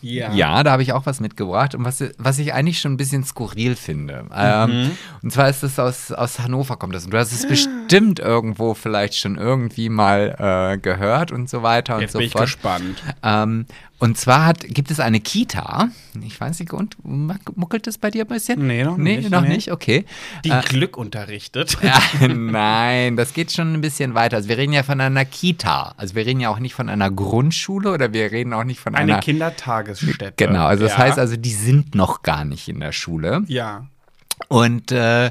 Ja. ja, da habe ich auch was mitgebracht und was, was ich eigentlich schon ein bisschen skurril finde. Ähm, mhm. Ähm, und zwar ist es aus, aus Hannover kommt das. Und du hast es bestimmt irgendwo vielleicht schon irgendwie mal äh, gehört und so weiter Jetzt und so bin fort. Ich gespannt. Ähm, und zwar hat, gibt es eine Kita, ich weiß nicht, und muckelt das bei dir ein bisschen? Nee, noch nee, nicht. Noch nee. nicht, okay. Die äh, Glück unterrichtet. Ja, nein, das geht schon ein bisschen weiter. Also wir reden ja von einer Kita. Also wir reden ja auch nicht von einer Grundschule oder wir reden auch nicht von eine einer Kindertagesstätte. Genau, also das ja. heißt also, die sind noch gar nicht in der Schule. Ja. Und äh,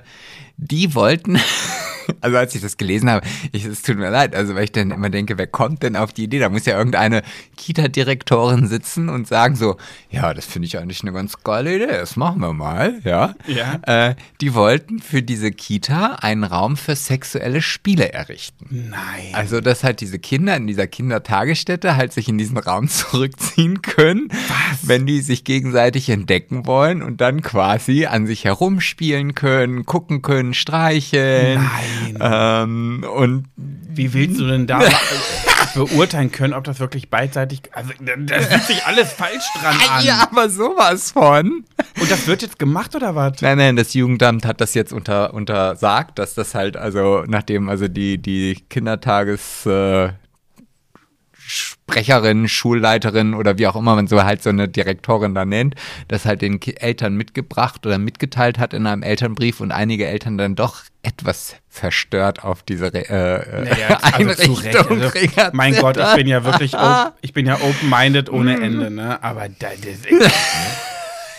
die wollten also als ich das gelesen habe, ich, es tut mir leid, also weil ich dann immer denke, wer kommt denn auf die Idee? Da muss ja irgendeine Kita-Direktorin sitzen und sagen so, ja, das finde ich eigentlich eine ganz geile Idee, das machen wir mal, ja. ja. Äh, die wollten für diese Kita einen Raum für sexuelle Spiele errichten. Nein. Also, dass halt diese Kinder in dieser Kindertagesstätte halt sich in diesen Raum zurückziehen können, Was? wenn die sich gegenseitig entdecken wollen und dann quasi an sich herumspielen können, gucken können, streicheln. Nein. Ähm, und wie willst du denn da beurteilen können, ob das wirklich beidseitig. Also, da fühlt sich alles falsch dran an. Ja, aber sowas von. Und das wird jetzt gemacht oder was? Nein, nein, das Jugendamt hat das jetzt unter, untersagt, dass das halt, also, nachdem also die, die Kindertages. Äh, Sprecherin, Schulleiterin oder wie auch immer man so halt so eine Direktorin da nennt, das halt den Eltern mitgebracht oder mitgeteilt hat in einem Elternbrief und einige Eltern dann doch etwas verstört auf diese äh, naja, also Einrichtung also, Mein Gott, ich bin ja wirklich, ich bin ja open-minded ohne mhm. Ende, ne? Aber das ist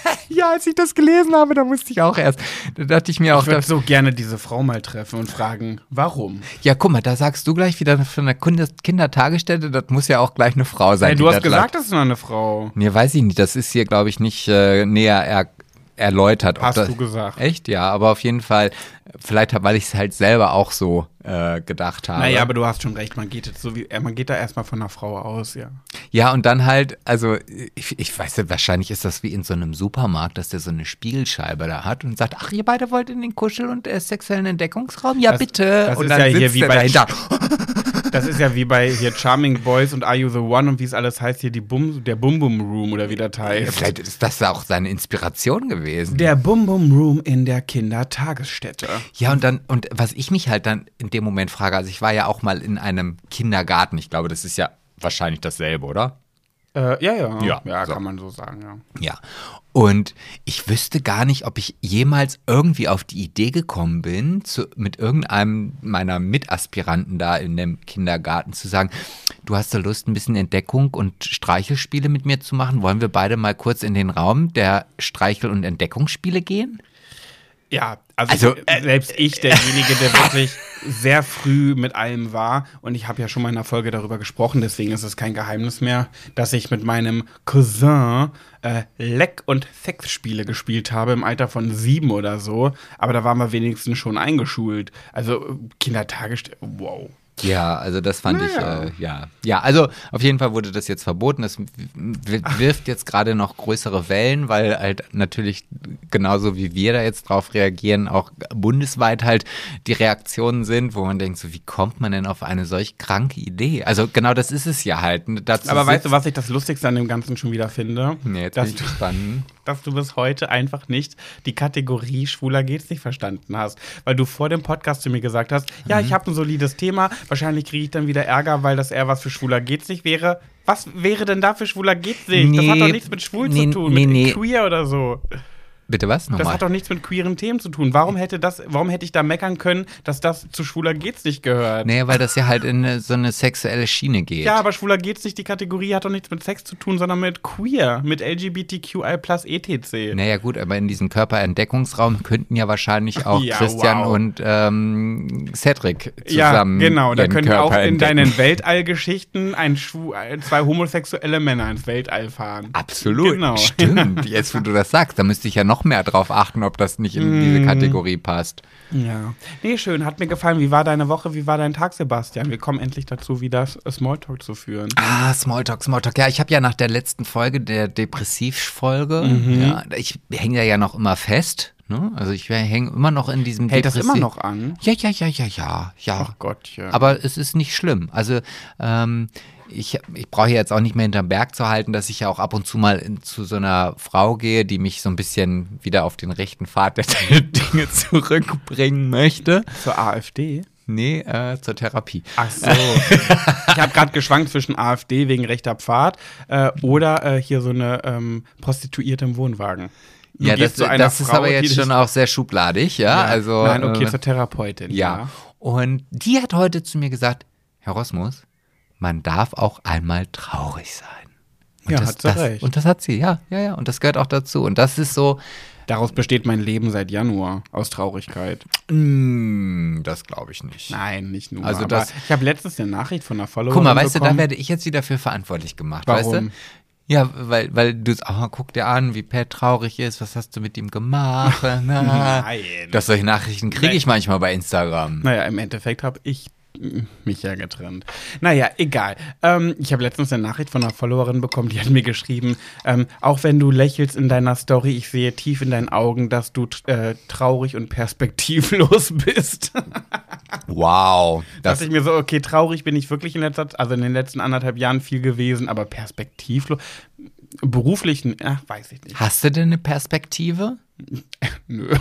ja, als ich das gelesen habe, da musste ich auch erst. Da dachte ich mir auch. Ich würde so gerne diese Frau mal treffen und fragen, warum? Ja, guck mal, da sagst du gleich wieder von einer Kindertagesstätte, das muss ja auch gleich eine Frau sein. Hey, du hast gesagt, das ist nur eine Frau. Mir weiß ich nicht, das ist hier, glaube ich, nicht äh, näher er erläutert. Hast das, du gesagt. Echt? Ja, aber auf jeden Fall, vielleicht weil ich es halt selber auch so äh, gedacht habe. Naja, aber du hast schon recht, man geht jetzt so wie, äh, man geht da erstmal von einer Frau aus, ja. Ja, und dann halt, also ich, ich weiß nicht, wahrscheinlich ist das wie in so einem Supermarkt, dass der so eine Spiegelscheibe da hat und sagt, ach, ihr beide wollt in den Kuschel- und äh, sexuellen Entdeckungsraum? Ja, das, bitte. Das und ist ja hier wie bei dahinter. Das ist ja wie bei hier Charming Boys und Are You the One und wie es alles heißt, hier die Bum, der Bum Bum Room oder wie das heißt. Vielleicht ist das auch seine Inspiration gewesen. Der Bum Bum Room in der Kindertagesstätte. Ja, und dann, und was ich mich halt dann in dem Moment frage, also ich war ja auch mal in einem Kindergarten, ich glaube, das ist ja wahrscheinlich dasselbe, oder? Äh, ja, ja. Ja, ja so. kann man so sagen, ja. Ja. Und ich wüsste gar nicht, ob ich jemals irgendwie auf die Idee gekommen bin, zu, mit irgendeinem meiner Mitaspiranten da in dem Kindergarten zu sagen, du hast da Lust, ein bisschen Entdeckung und Streichelspiele mit mir zu machen? Wollen wir beide mal kurz in den Raum der Streichel- und Entdeckungsspiele gehen? Ja, also, Also, äh, selbst ich, derjenige, der wirklich sehr früh mit allem war, und ich habe ja schon mal in einer Folge darüber gesprochen, deswegen ist es kein Geheimnis mehr, dass ich mit meinem Cousin äh, Leck- und Sexspiele gespielt habe im Alter von sieben oder so, aber da waren wir wenigstens schon eingeschult. Also äh, Kindertagesstätte, wow. Ja, also das fand Naja. ich, äh, ja. Ja, also auf jeden Fall wurde das jetzt verboten. Das wirft jetzt gerade noch größere Wellen, weil halt natürlich genauso wie wir da jetzt drauf reagieren, auch bundesweit halt die Reaktionen sind, wo man denkt, so wie kommt man denn auf eine solch kranke Idee? Also genau das ist es ja halt. Dazu Aber weißt du, was ich das Lustigste an dem Ganzen schon wieder finde? Nee, jetzt dass, bin ich gespannt. Dass du bis heute einfach nicht die Kategorie Schwuler geht's nicht verstanden hast. Weil du vor dem Podcast zu mir gesagt hast, ja, Mhm. ich habe ein solides Thema, wahrscheinlich kriege ich dann wieder Ärger, weil das eher was für Schwuler geht's nicht wäre. Was wäre denn da für Schwuler geht's nicht? das hat Nee, doch nichts mit schwul nee, zu tun, nee, mit nee. queer oder so. Bitte was? Das Nochmal. hat doch nichts mit queeren Themen zu tun. Warum hätte das, warum hätte ich da meckern können, dass das zu Schwuler geht's nicht gehört? Nee, weil das ja halt in so eine sexuelle Schiene geht. Ja, aber Schwuler geht's nicht, die Kategorie hat doch nichts mit Sex zu tun, sondern mit queer, mit LGBTQI plus etc. Naja, gut, aber in diesem Körperentdeckungsraum könnten ja wahrscheinlich auch Ja, Christian wow. und ähm, Cedric Ja, zusammen. genau. Da können Körper auch in entdecken. deinen Weltallgeschichten ein Schwu äh, zwei homosexuelle Männer ins Weltall fahren. Absolut. Genau. Stimmt. Jetzt, wo du das sagst, da müsste ich ja noch mehr drauf achten, ob das nicht in Mhm. diese Kategorie passt. Ja. Nee, schön. Hat mir gefallen. Wie war deine Woche? Wie war dein Tag, Sebastian? Wir kommen endlich dazu, wieder S- Smalltalk zu führen. Ah, Smalltalk, Smalltalk. Ja, ich habe ja nach der letzten Folge, der Depressivfolge, Mhm. ja, ich hänge da ja noch immer fest. Ne? Also ich hänge immer noch in diesem Hält das immer noch an? Ja, ja, ja, ja, ja, ja. Ach Gottchen. Aber es ist nicht schlimm. Also ähm, ich, ich brauche jetzt auch nicht mehr hinterm Berg zu halten, dass ich ja auch ab und zu mal in, zu so einer Frau gehe, die mich so ein bisschen wieder auf den rechten Pfad der Dinge zurückbringen möchte. Zur AfD? Nee, äh, zur Therapie. Ach so. ich habe gerade geschwankt zwischen AfD wegen rechter Pfad äh, oder äh, hier so eine ähm, Prostituierte im Wohnwagen. Du ja, das, das ist Frau, aber die jetzt schon auch sehr schubladig, ja. Ja. Also, Nein, okay, äh, zur Therapeutin. Ja. Und die hat heute zu mir gesagt, Herr Rosmus, man darf auch einmal traurig sein. Und Ja, das, hat sie das, recht. Und das hat sie, ja, ja, ja. Und das gehört auch dazu. Und das ist so, Daraus besteht mein Leben seit Januar, aus Traurigkeit. mm, das glaube ich nicht. Nein, nicht nur. Also das- ich habe letztens eine Nachricht von einer Followerin Guck mal, weißt du, da bekommen. werde ich jetzt wieder für verantwortlich gemacht, weißt du? Warum? Ja, weil, weil du, oh, guck dir an, wie Pat traurig ist, was hast du mit ihm gemacht? Nein. Das solche Nachrichten kriege ich manchmal bei Instagram. Naja, im Endeffekt habe ich mich ja getrennt. Naja, egal. Ähm, ich habe letztens eine Nachricht von einer Followerin bekommen, die hat mir geschrieben, ähm, auch wenn du lächelst in deiner Story, ich sehe tief in deinen Augen, dass du äh, traurig und perspektivlos bist. Wow. Da Das, dachte ich mir so, okay, traurig bin ich wirklich in letzter also in den letzten anderthalb Jahren viel gewesen, aber perspektivlos, beruflichen, ach, weiß ich nicht. hast du denn eine Perspektive? Nö.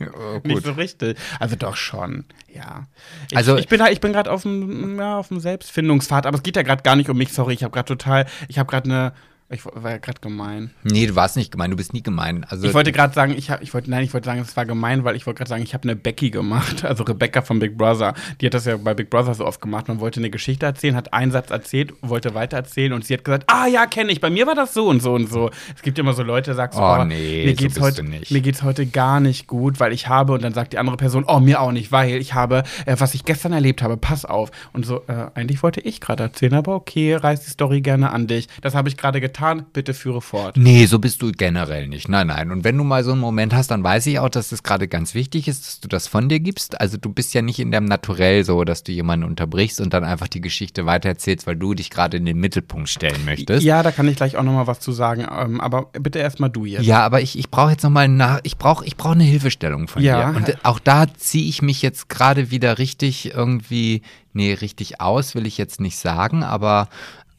Ja, Nicht so richtig. Also doch schon, ja. Ich, Also- ich bin, da- ich bin gerade auf dem ja, auf dem Selbstfindungspfad, aber es geht ja gerade gar nicht um mich, sorry, ich habe gerade total, ich habe gerade eine, ich war ja gerade gemein. Nee, du warst nicht gemein, du bist nie gemein. Also, Ich wollte gerade sagen, ich habe, ich wollte, nein, ich wollte sagen, es war gemein, weil ich wollte gerade sagen, ich habe eine Becky gemacht, also Rebecca von Big Brother. Die hat das ja bei Big Brother so oft gemacht. Man wollte eine Geschichte erzählen, hat einen Satz erzählt, wollte weiter erzählen und sie hat gesagt, ah ja, kenne ich. Bei mir war das so und so und so. Es gibt immer so Leute, sagst du, Oh, oh, nee, mir so geht's bist heute, mir geht's heute gar nicht gut, weil ich habe und dann sagt die andere Person, oh mir auch nicht, weil ich habe, äh, was ich gestern erlebt habe, pass auf. Und so, äh, eigentlich wollte ich gerade erzählen, aber okay, reiß die Story gerne an dich. Das habe ich gerade getan. Bitte führe fort. Nee, so bist du generell nicht. Nein, nein. Und wenn du mal so einen Moment hast, dann weiß ich auch, dass es gerade ganz wichtig ist, dass du das von dir gibst. Also du bist ja nicht in deinem Naturell so, dass du jemanden unterbrichst und dann einfach die Geschichte weitererzählst, weil du dich gerade in den Mittelpunkt stellen möchtest. Ja, da kann ich gleich auch noch mal was zu sagen. Ähm, aber bitte erstmal du jetzt. Ja, aber ich, ich brauche jetzt nochmal nach, ich brauche ich brauch eine Hilfestellung von Ja. dir. Und auch da ziehe ich mich jetzt gerade wieder richtig irgendwie, nee, richtig aus, will ich jetzt nicht sagen, aber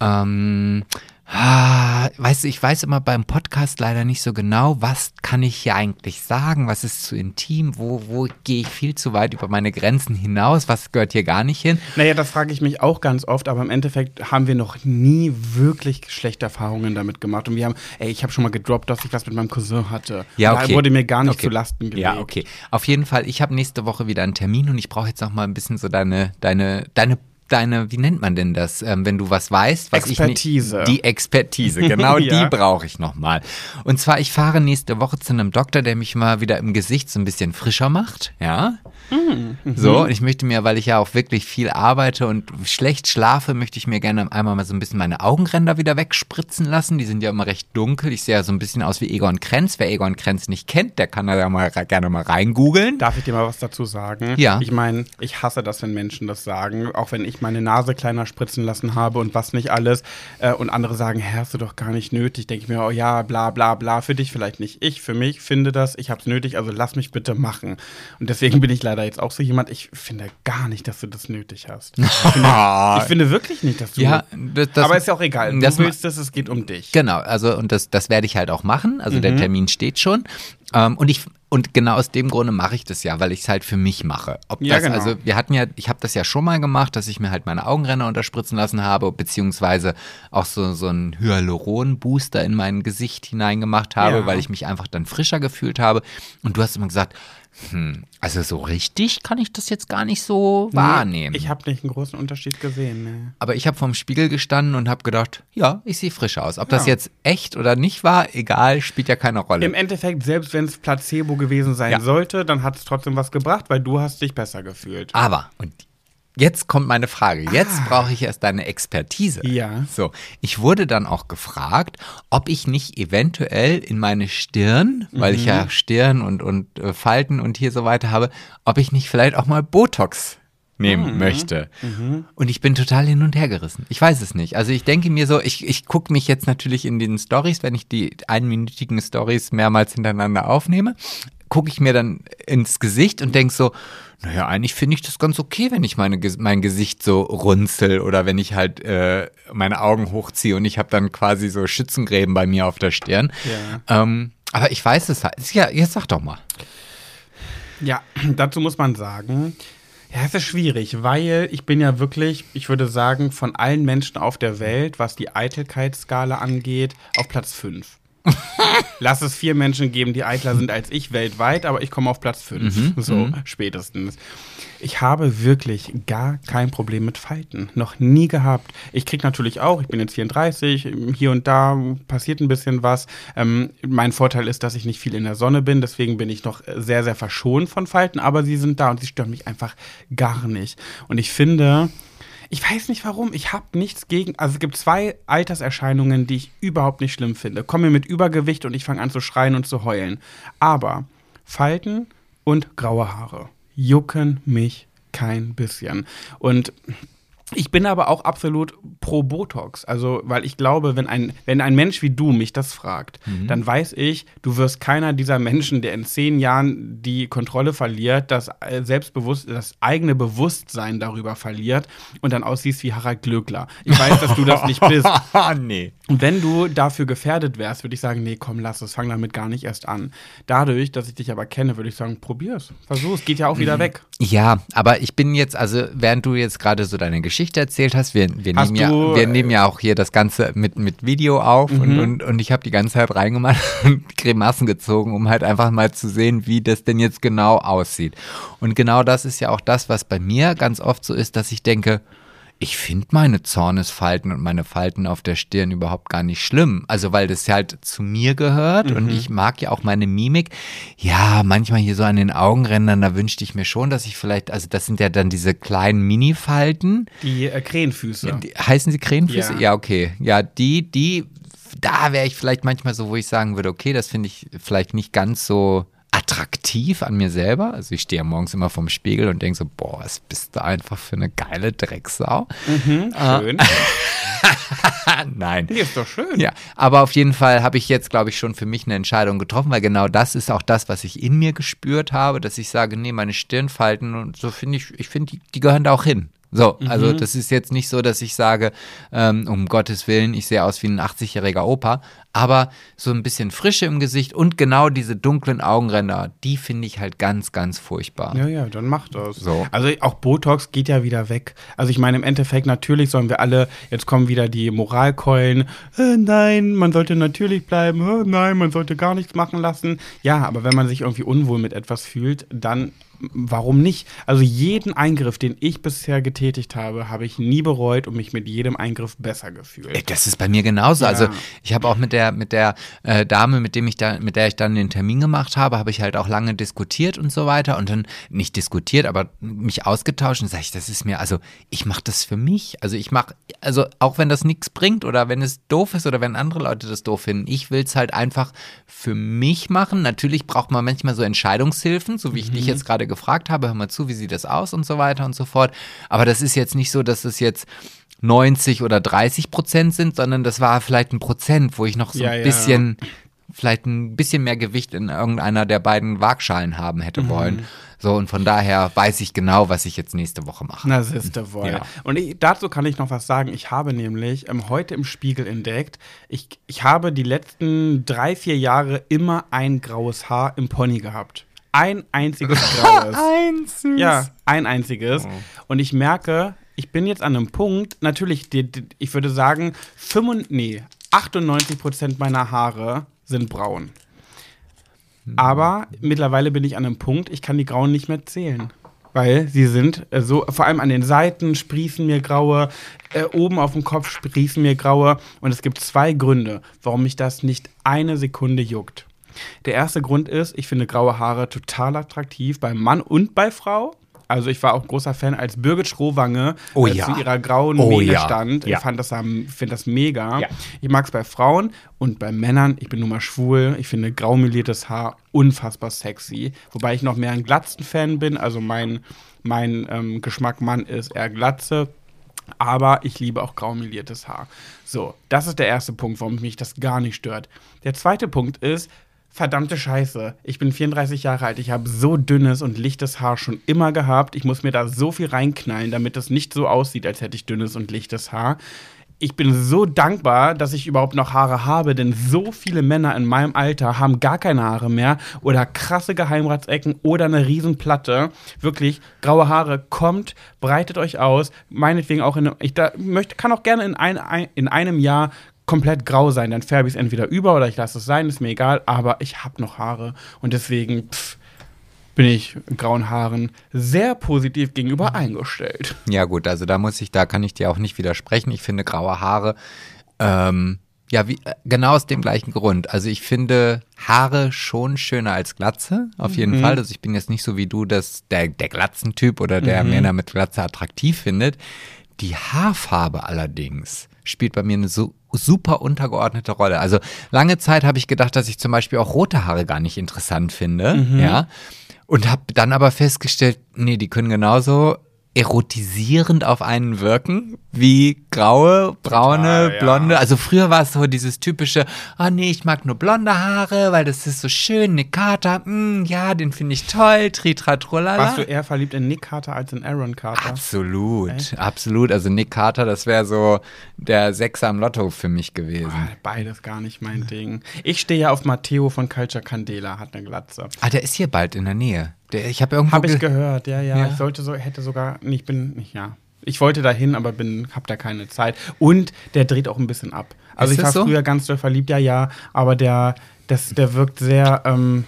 ähm, ah, weißt du, ich weiß immer beim Podcast leider nicht so genau, was kann ich hier eigentlich sagen, was ist zu intim, wo, wo gehe ich viel zu weit über meine Grenzen hinaus, was gehört hier gar nicht hin. Naja, das frage ich mich auch ganz oft, aber im Endeffekt haben wir noch nie wirklich schlechte Erfahrungen damit gemacht. Und wir haben, ey, ich habe schon mal gedroppt, dass ich was mit meinem Cousin hatte. Ja, okay. Da wurde mir gar nicht Okay. zu Lasten gelegt. Ja, okay. Auf jeden Fall, ich habe nächste Woche wieder einen Termin und ich brauche jetzt noch mal ein bisschen so deine, deine, deine deine, wie nennt man denn das, ähm, wenn du was weißt, was Expertise. ich nicht, die Expertise, genau Ja. die brauche ich nochmal. Und zwar, ich fahre nächste Woche zu einem Doktor, der mich mal wieder im Gesicht so ein bisschen frischer macht, ja. So, und ich möchte mir, weil ich ja auch wirklich viel arbeite und schlecht schlafe, möchte ich mir gerne einmal mal so ein bisschen meine Augenränder wieder wegspritzen lassen. Die sind ja immer recht dunkel. Ich sehe ja so ein bisschen aus wie Egon Krenz. Wer Egon Krenz nicht kennt, der kann da ja mal gerne mal reingoogeln. Darf ich dir mal was dazu sagen? Ja. Ich meine, ich hasse das, wenn Menschen das sagen, auch wenn ich meine Nase kleiner spritzen lassen habe und was nicht alles. Äh, und andere sagen, hä, hast du doch gar nicht nötig. Denke ich mir, oh ja, bla bla bla. Für dich vielleicht nicht. Ich für mich finde das, ich habe es nötig, also lass mich bitte machen. Und deswegen bin ich leider jetzt auch so jemand, ich finde gar nicht, dass du das nötig hast. Ich finde, ich finde wirklich nicht, dass du. Ja, das, das, aber ist ja auch egal. Du das willst es, es geht um dich. Genau, also und das, das werde ich halt auch machen. Also Mhm. der Termin steht schon. Ähm, und ich und genau aus dem Grunde mache ich das ja, weil ich es halt für mich mache. Ob Ja, das, genau. also wir hatten ja, ich habe das ja schon mal gemacht, dass ich mir halt meine Augenränder unterspritzen lassen habe, beziehungsweise auch so, so einen Hyaluron-Booster in mein Gesicht hineingemacht habe, Ja. weil ich mich einfach dann frischer gefühlt habe. Und du hast immer gesagt, hm, also so richtig kann ich das jetzt gar nicht so wahrnehmen. Ich habe nicht einen großen Unterschied gesehen. Ne. Aber ich habe vorm Spiegel gestanden und habe gedacht, ja, ich sehe frisch aus. Ob das Ja. jetzt echt oder nicht war, egal, spielt ja keine Rolle. Im Endeffekt, selbst wenn es Placebo gewesen sein Ja. sollte, dann hat es trotzdem was gebracht, weil du hast dich besser gefühlt. Aber, und jetzt kommt meine Frage. Jetzt brauche ich erst deine Expertise. Ah. Ja. So, ich wurde dann auch gefragt, ob ich nicht eventuell in meine Stirn, weil ich Mhm. ja Stirn und, und äh, Falten und hier so weiter habe, ob ich nicht vielleicht auch mal Botox nehmen Mhm. möchte. Und ich bin total hin und her gerissen. Ich weiß es nicht. Also ich denke mir so, ich, ich gucke mich jetzt natürlich in den Stories, wenn ich die einminütigen Stories mehrmals hintereinander aufnehme, gucke ich mir dann ins Gesicht und denke so, naja, eigentlich finde ich das ganz okay, wenn ich meine, mein Gesicht so runzel oder wenn ich halt äh, meine Augen hochziehe und ich habe dann quasi so Schützengräben bei mir auf der Stirn. Ähm, aber ich weiß es halt. Ja, jetzt sag doch mal. Ja, dazu muss man sagen, ja, es ist schwierig, weil ich bin ja wirklich, ich würde sagen, von allen Menschen auf der Welt, was die Eitelkeitsskala angeht, auf Platz 5. Lass es vier Menschen geben, die eitler sind als ich weltweit, aber ich komme auf Platz 5. so, spätestens. Ich habe wirklich gar kein Problem mit Falten. Noch nie gehabt. Ich krieg natürlich auch, ich bin jetzt 34, hier und da passiert ein bisschen was. Ähm, mein Vorteil ist, dass ich nicht viel in der Sonne bin, deswegen bin ich noch sehr, sehr verschont von Falten, aber sie sind da und sie stören mich einfach gar nicht. Und ich finde, ich weiß nicht warum. Ich habe nichts gegen. Also es gibt zwei Alterserscheinungen, die ich überhaupt nicht schlimm finde. Komme mir mit Übergewicht und ich fange an zu schreien und zu heulen. Aber Falten und graue Haare jucken mich kein bisschen. Und ich bin aber auch absolut pro Botox. Also, weil ich glaube, wenn ein, wenn ein Mensch wie du mich das fragt, dann weiß ich, du wirst keiner dieser Menschen, der in zehn Jahren die Kontrolle verliert, das äh, Selbstbewusst, das eigene Bewusstsein darüber verliert und dann aussiehst wie Harald Glöckler. Ich weiß, dass du das nicht bist. Nee. Und wenn du dafür gefährdet wärst, würde ich sagen, nee, komm, lass es, fang damit gar nicht erst an. Dadurch, dass ich dich aber kenne, würde ich sagen, probier's, versuch's, geht ja auch wieder weg. Ja, aber ich bin jetzt, also während du jetzt gerade so deine Geschichte erzählt hast, wir, wir, Hast nehmen, ja, du, wir äh, nehmen ja auch hier das Ganze mit, mit Video auf und, und, und ich habe die ganze Zeit reingemacht und Grimassen gezogen, um halt einfach mal zu sehen, wie das denn jetzt genau aussieht. Und genau das ist ja auch das, was bei mir ganz oft so ist, dass ich denke, ich finde meine Zornesfalten und meine Falten auf der Stirn überhaupt gar nicht schlimm. Also weil das halt zu mir gehört und ich mag ja auch meine Mimik. Ja, manchmal hier so an den Augenrändern, da wünschte ich mir schon, dass ich vielleicht, also das sind ja dann diese kleinen Mini-Falten. Die äh, Krähenfüße. Heißen sie Krähenfüße? Ja. Ja. okay. Ja, die, die, da wäre ich vielleicht manchmal so, wo ich sagen würde, okay, das finde ich vielleicht nicht ganz so attraktiv an mir selber. Also ich stehe ja morgens immer vorm Spiegel und denke so, boah, was bist du einfach für eine geile Drecksau. Schön. Nein. Die ist doch schön. Ja, aber auf jeden Fall habe ich jetzt, glaube ich, schon für mich eine Entscheidung getroffen, weil genau das ist auch das, was ich in mir gespürt habe, dass ich sage, nee, meine Stirnfalten und so finde ich, ich finde, die, die gehören da auch hin. So, also das ist jetzt nicht so, dass ich sage, ähm, um Gottes Willen, ich sehe aus wie ein 80-jähriger Opa, aber so ein bisschen Frische im Gesicht und genau diese dunklen Augenränder, die finde ich halt ganz, ganz furchtbar. Ja, ja, dann mach das. So. Also auch Botox geht ja wieder weg. Also ich meine, im Endeffekt natürlich sollen wir alle, jetzt kommen wieder die Moralkeulen, äh, nein, man sollte natürlich bleiben, äh, nein, man sollte gar nichts machen lassen. Ja, aber wenn man sich irgendwie unwohl mit etwas fühlt, dann warum nicht? Also jeden Eingriff, den ich bisher getätigt habe, habe ich nie bereut und mich mit jedem Eingriff besser gefühlt. Das ist bei mir genauso. Ja. Also ich habe auch mit der mit der äh, Dame, mit dem ich da, mit der ich dann den Termin gemacht habe, habe ich halt auch lange diskutiert und so weiter und dann nicht diskutiert, aber mich ausgetauscht und sage ich, das ist mir, also ich mache das für mich. Also ich mache, also auch wenn das nichts bringt oder wenn es doof ist oder wenn andere Leute das doof finden, ich will es halt einfach für mich machen. Natürlich braucht man manchmal so Entscheidungshilfen, so wie ich dich jetzt gerade gefragt habe, hör mal zu, wie sieht das aus und so weiter und so fort. Aber das ist jetzt nicht so, dass es jetzt 90 oder 30 Prozent sind, sondern das war vielleicht ein Prozent, wo ich noch so Ja, ein ja. bisschen, vielleicht ein bisschen mehr Gewicht in irgendeiner der beiden Waagschalen haben hätte Mhm. wollen. So, und von daher weiß ich genau, was ich jetzt nächste Woche mache. Na, siehste wohl. Ja. Und ich, dazu kann ich noch was sagen. Ich habe nämlich ähm, heute im Spiegel entdeckt, ich, ich habe die letzten drei, vier Jahre immer ein graues Haar im Pony gehabt. Ein einziges graues. Eins. Ja, ein einziges. Oh. Und ich merke, ich bin jetzt an einem Punkt, natürlich, die, die, ich würde sagen, 95, nee, 98 Prozent meiner Haare sind braun. Aber mittlerweile bin ich an einem Punkt, ich kann die Grauen nicht mehr zählen. Weil sie sind äh, so, vor allem an den Seiten sprießen mir graue, äh, oben auf dem Kopf sprießen mir graue. Und es gibt zwei Gründe, warum mich das nicht eine Sekunde juckt. Der erste Grund ist, ich finde graue Haare total attraktiv bei Mann und bei Frau. Also ich war auch großer Fan, als Birgit Schrowange Oh ja. zu ihrer grauen Oh Mähne ja. stand. Ja. Ich fand das, finde das mega. Ich mag es bei Frauen und bei Männern. Ich bin nun mal schwul. Ich finde graumeliertes Haar unfassbar sexy. Wobei ich noch mehr ein Glatzen-Fan bin. Also mein, mein ähm, Geschmack Mann ist eher Glatze. Aber ich liebe auch graumeliertes Haar. So, das ist der erste Punkt, warum mich das gar nicht stört. Der zweite Punkt ist, verdammte Scheiße. Ich bin 34 Jahre alt. Ich habe so dünnes und lichtes Haar schon immer gehabt. Ich muss mir da so viel reinknallen, damit es nicht so aussieht, als hätte ich dünnes und lichtes Haar. Ich bin so dankbar, dass ich überhaupt noch Haare habe, denn so viele Männer in meinem Alter haben gar keine Haare mehr oder krasse Geheimratsecken oder eine Riesenplatte. Wirklich, graue Haare, kommt, breitet euch aus. Meinetwegen auch in, ich da möchte, kann auch gerne in, ein, in einem Jahr komplett grau sein. Dann färbe ich es entweder über oder ich lasse es sein, ist mir egal. Aber ich habe noch Haare und deswegen pff, bin ich grauen Haaren sehr positiv gegenüber eingestellt. Ja, gut, also da muss ich, da kann ich dir auch nicht widersprechen. Ich finde graue Haare, ähm, ja, wie, äh, genau aus dem gleichen Grund. Also ich finde Haare schon schöner als Glatze, auf jeden Mhm. Fall. Also ich bin jetzt nicht so wie du, dass der, der Glatzentyp oder der Mhm. Männer mit Glatze attraktiv findet. Die Haarfarbe allerdings spielt bei mir eine so super untergeordnete Rolle. Also lange Zeit habe ich gedacht, dass ich zum Beispiel auch rote Haare gar nicht interessant finde, Mhm. ja. Und habe dann aber festgestellt, nee, die können genauso erotisierend auf einen wirken, wie graue, braune, Total, ja. blonde. Also früher war es so dieses typische, ah nee, ich mag nur blonde Haare, weil das ist so schön, Nick Carter, mm, ja, den finde ich toll, tritra trulala. Warst du eher verliebt in Nick Carter als in Aaron Carter? Absolut, absolut. Also Nick Carter, das wäre so der Sechser am Lotto für mich gewesen. Ah, Beides gar nicht mein Ding. Ich stehe ja auf Matteo von Culture Candela, hat eine Glatze. Ah, der ist hier bald in der Nähe. Der, ich habe irgendwo Habe ich ge- gehört, ja, ja, Ja. Ich sollte so, hätte sogar, ich bin, nicht, ja. Ich wollte dahin, aber bin, hab da keine Zeit. Und der dreht auch ein bisschen ab. Also Ist ich war so? früher ganz doll verliebt, ja, ja, aber der, das, der wirkt sehr ähm,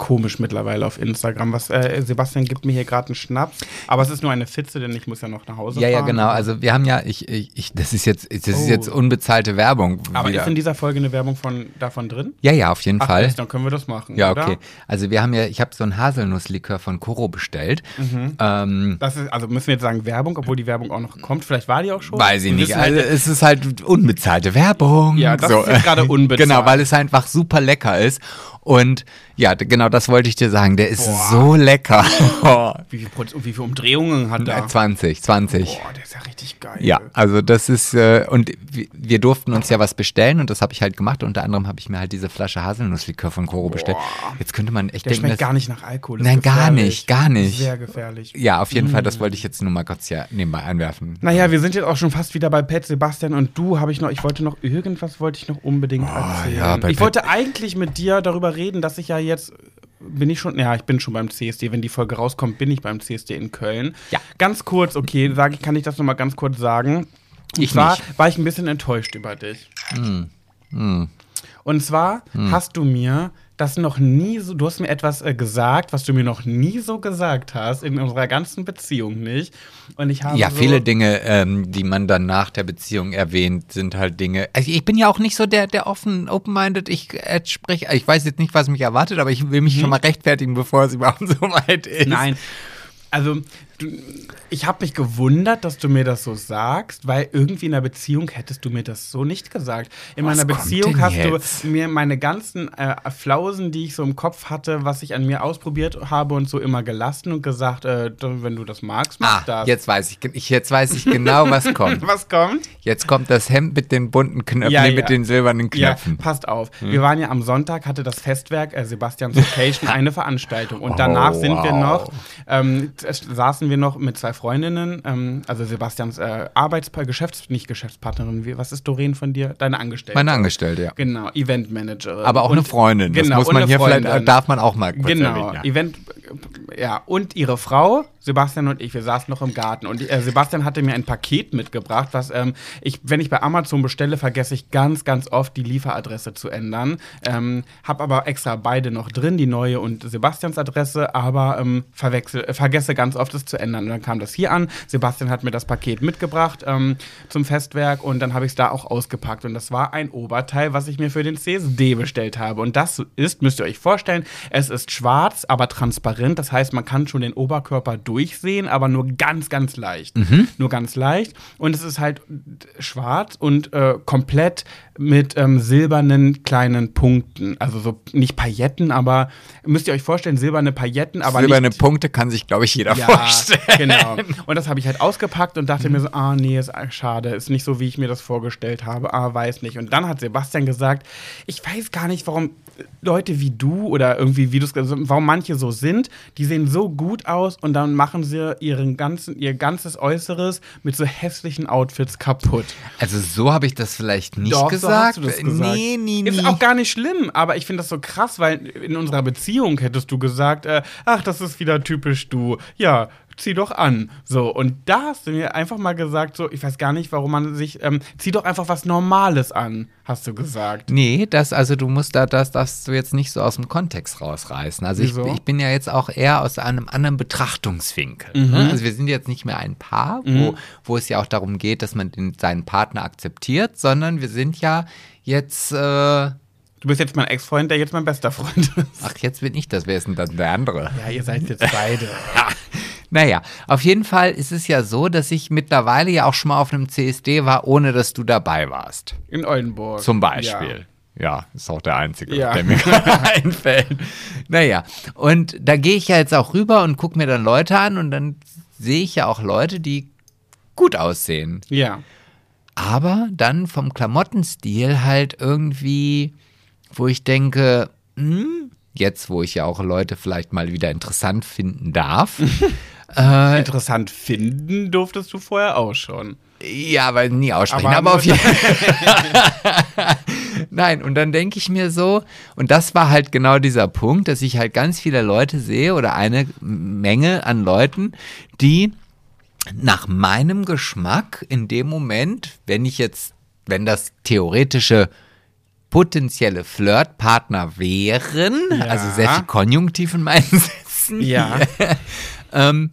komisch mittlerweile auf Instagram. Was, äh, Sebastian gibt mir hier gerade einen Schnaps, aber es ist nur eine Fitze, denn ich muss ja noch nach Hause Ja, ja, fahren. genau. Also wir haben ja, ich, ich, ich das ist jetzt, das ist Oh. jetzt unbezahlte Werbung. Aber wieder. ist in dieser Folge eine Werbung von, davon drin? ja, ja, auf jeden Ach, Fall. Mist, dann können wir das machen. Ja, oder? okay. Also wir haben ja, ich habe so einen Haselnusslikör von Coro bestellt. Mhm. Ähm, Das ist, also müssen wir jetzt sagen Werbung, obwohl die Werbung auch noch kommt. Vielleicht war die auch schon. weiß ich nicht. wissen Also halt- es ist halt unbezahlte Werbung. Ja, das ist jetzt gerade unbezahlt. Genau, weil es einfach super lecker ist. Und ja, genau das wollte ich dir sagen. Der ist so lecker. Wie viel, wie viele Umdrehungen hat er? 20, 20. Boah, der ist ja richtig geil. Ja, also das ist, äh, und wir, durften uns ja was bestellen und das habe ich halt gemacht. Unter anderem habe ich mir halt diese Flasche Haselnusslikör von Koro bestellt. Jetzt könnte man echt Der denken, schmeckt dass, gar nicht nach Alkohol. Nein, gar nicht, gar nicht. Sehr gefährlich. Ja, auf jeden Fall, das wollte ich jetzt nur mal kurz hier nebenbei einwerfen. Naja, wir sind jetzt auch schon fast wieder bei Pet Sebastian und du habe ich noch, ich wollte noch irgendwas wollte ich noch unbedingt erzählen. ja, ich Pet- wollte eigentlich mit dir darüber reden, dass ich ja jetzt bin ich schon, ja, ich bin schon beim CSD. Wenn die Folge rauskommt, bin ich beim CSD in Köln. Ja. Ganz kurz, okay, ich, kann ich das noch mal ganz kurz sagen? Und Ich zwar nicht. war ich ein bisschen enttäuscht über dich. Hm. Und zwar hast du mir das noch nie so, du hast mir etwas äh, gesagt, was du mir noch nie so gesagt hast, in unserer ganzen Beziehung nicht. Und ich habe Ja, so, viele Dinge, ähm, die man dann nach der Beziehung erwähnt, sind halt Dinge. Also ich bin ja auch nicht so der, der offen, open-minded. Ich äh, spreche, ich weiß jetzt nicht, was mich erwartet, aber ich will mich schon mal rechtfertigen, bevor es überhaupt so weit ist. Mhm. Nein. Also, du, ich habe mich gewundert, dass du mir das so sagst, weil irgendwie in der Beziehung hättest du mir das so nicht gesagt. In Was meiner Beziehung hast jetzt? du mir meine ganzen äh, Flausen, die ich so im Kopf hatte, was ich an mir ausprobiert habe und so immer gelassen und gesagt, äh, wenn du das magst, mach Ah, das. jetzt weiß ich, jetzt weiß ich genau, was kommt. Was kommt? Jetzt kommt das Hemd mit den bunten Knöpfen, Ja, nee, ja. mit den silbernen Ja, Knöpfen. passt auf. Wir waren ja am Sonntag, hatte das Festwerk äh, Sebastians Location eine Veranstaltung. Und danach Oh, sind wir noch, ähm, saßen wir noch mit zwei Freundinnen, ähm, also Sebastians äh, Arbeitspartner, Geschäfts-, nicht Geschäftspartnerin, wie, was ist Doreen von dir? Deine Angestellte. Meine Angestellte, ja. Genau, Eventmanagerin. Aber auch Und- eine Freundin. Das Genau, muss man hier Freundin. vielleicht, darf man auch mal kurz Genau, erwähnen. Ja. Event, ja, und ihre Frau, Sebastian und ich, wir saßen noch im Garten und äh, Sebastian hatte mir ein Paket mitgebracht, was ähm, ich, wenn ich bei Amazon bestelle, vergesse ich ganz, ganz oft die Lieferadresse zu ändern. Ähm, hab aber extra beide noch drin, die neue und Sebastians Adresse, aber ähm, verwechsel, äh, vergesse ganz oft es zu ändern. Und dann kam das hier an. Sebastian hat mir das Paket mitgebracht ähm, zum Festwerk und dann habe ich es da auch ausgepackt. Und das war ein Oberteil, was ich mir für den CSD bestellt habe. Und das ist, müsst ihr euch vorstellen, es ist schwarz, aber transparent. Das heißt, man kann schon den Oberkörper durchsehen, aber nur ganz, ganz leicht. Nur ganz leicht. Und es ist halt schwarz und äh, komplett mit ähm, silbernen kleinen Punkten. Also so nicht Pailletten, aber müsst ihr euch vorstellen, silberne Pailletten, aber Silberne nicht Punkte kann sich, glaube ich, jeder ja, vorstellen. genau. Und das habe ich halt ausgepackt und dachte mir so, ah nee, ist schade, ist nicht so, wie ich mir das vorgestellt habe, ah, weiß nicht. Und dann hat Sebastian gesagt, ich weiß gar nicht, warum Leute wie du oder irgendwie, wie du es warum manche so sind, die sehen so gut aus und dann machen sie ihren ganzen, ihr ganzes Äußeres mit so hässlichen Outfits kaputt. Also so habe ich das vielleicht nicht Doch, so gesagt. hast du das gesagt. Nee, nee, nee. Ist auch gar nicht schlimm, aber ich finde das so krass, weil in unserer Beziehung hättest du gesagt, äh, ach, das ist wieder typisch du. Ja, zieh doch an. So, und da hast du mir einfach mal gesagt, so, ich weiß gar nicht, warum man sich, ähm, zieh doch einfach was Normales an, hast du gesagt. Nee, das, also du musst da, das darfst du jetzt nicht so aus dem Kontext rausreißen. Also ich, ich bin ja jetzt auch eher aus einem anderen Betrachtungswinkel. Mhm. Ne? Also wir sind jetzt nicht mehr ein Paar, wo, wo es ja auch darum geht, dass man den, seinen Partner akzeptiert, sondern wir sind ja jetzt, äh, ach, Du bist jetzt mein Ex-Freund, der jetzt mein bester Freund ist. jetzt bin ich das, wer ist denn dann der andere? Ja, ihr seid jetzt beide. Naja, auf jeden Fall ist es ja so, dass ich mittlerweile ja auch schon mal auf einem CSD war, ohne dass du dabei warst. In Oldenburg. Zum Beispiel. Ja, ist auch der einzige, Ja. der mir gerade einfällt. Naja, und da gehe ich ja jetzt auch rüber und gucke mir dann Leute an und dann sehe ich ja auch Leute, die gut aussehen. Ja. ja. Aber dann vom Klamottenstil halt irgendwie, wo ich denke, hm, jetzt, wo ich ja auch Leute vielleicht mal wieder interessant finden darf. äh, Interessant finden durftest du vorher auch schon. Ja, aber nie aussprechen. Aber Aber, auf jeden Fall. Nein, und dann denke ich mir so, und das war halt genau dieser Punkt, dass ich halt ganz viele Leute sehe oder eine Menge an Leuten, die nach meinem Geschmack in dem Moment, wenn ich jetzt, wenn das theoretische potenzielle Flirtpartner wären, Ja. also sehr viel Konjunktiv in meinen Sätzen, Ja. ähm,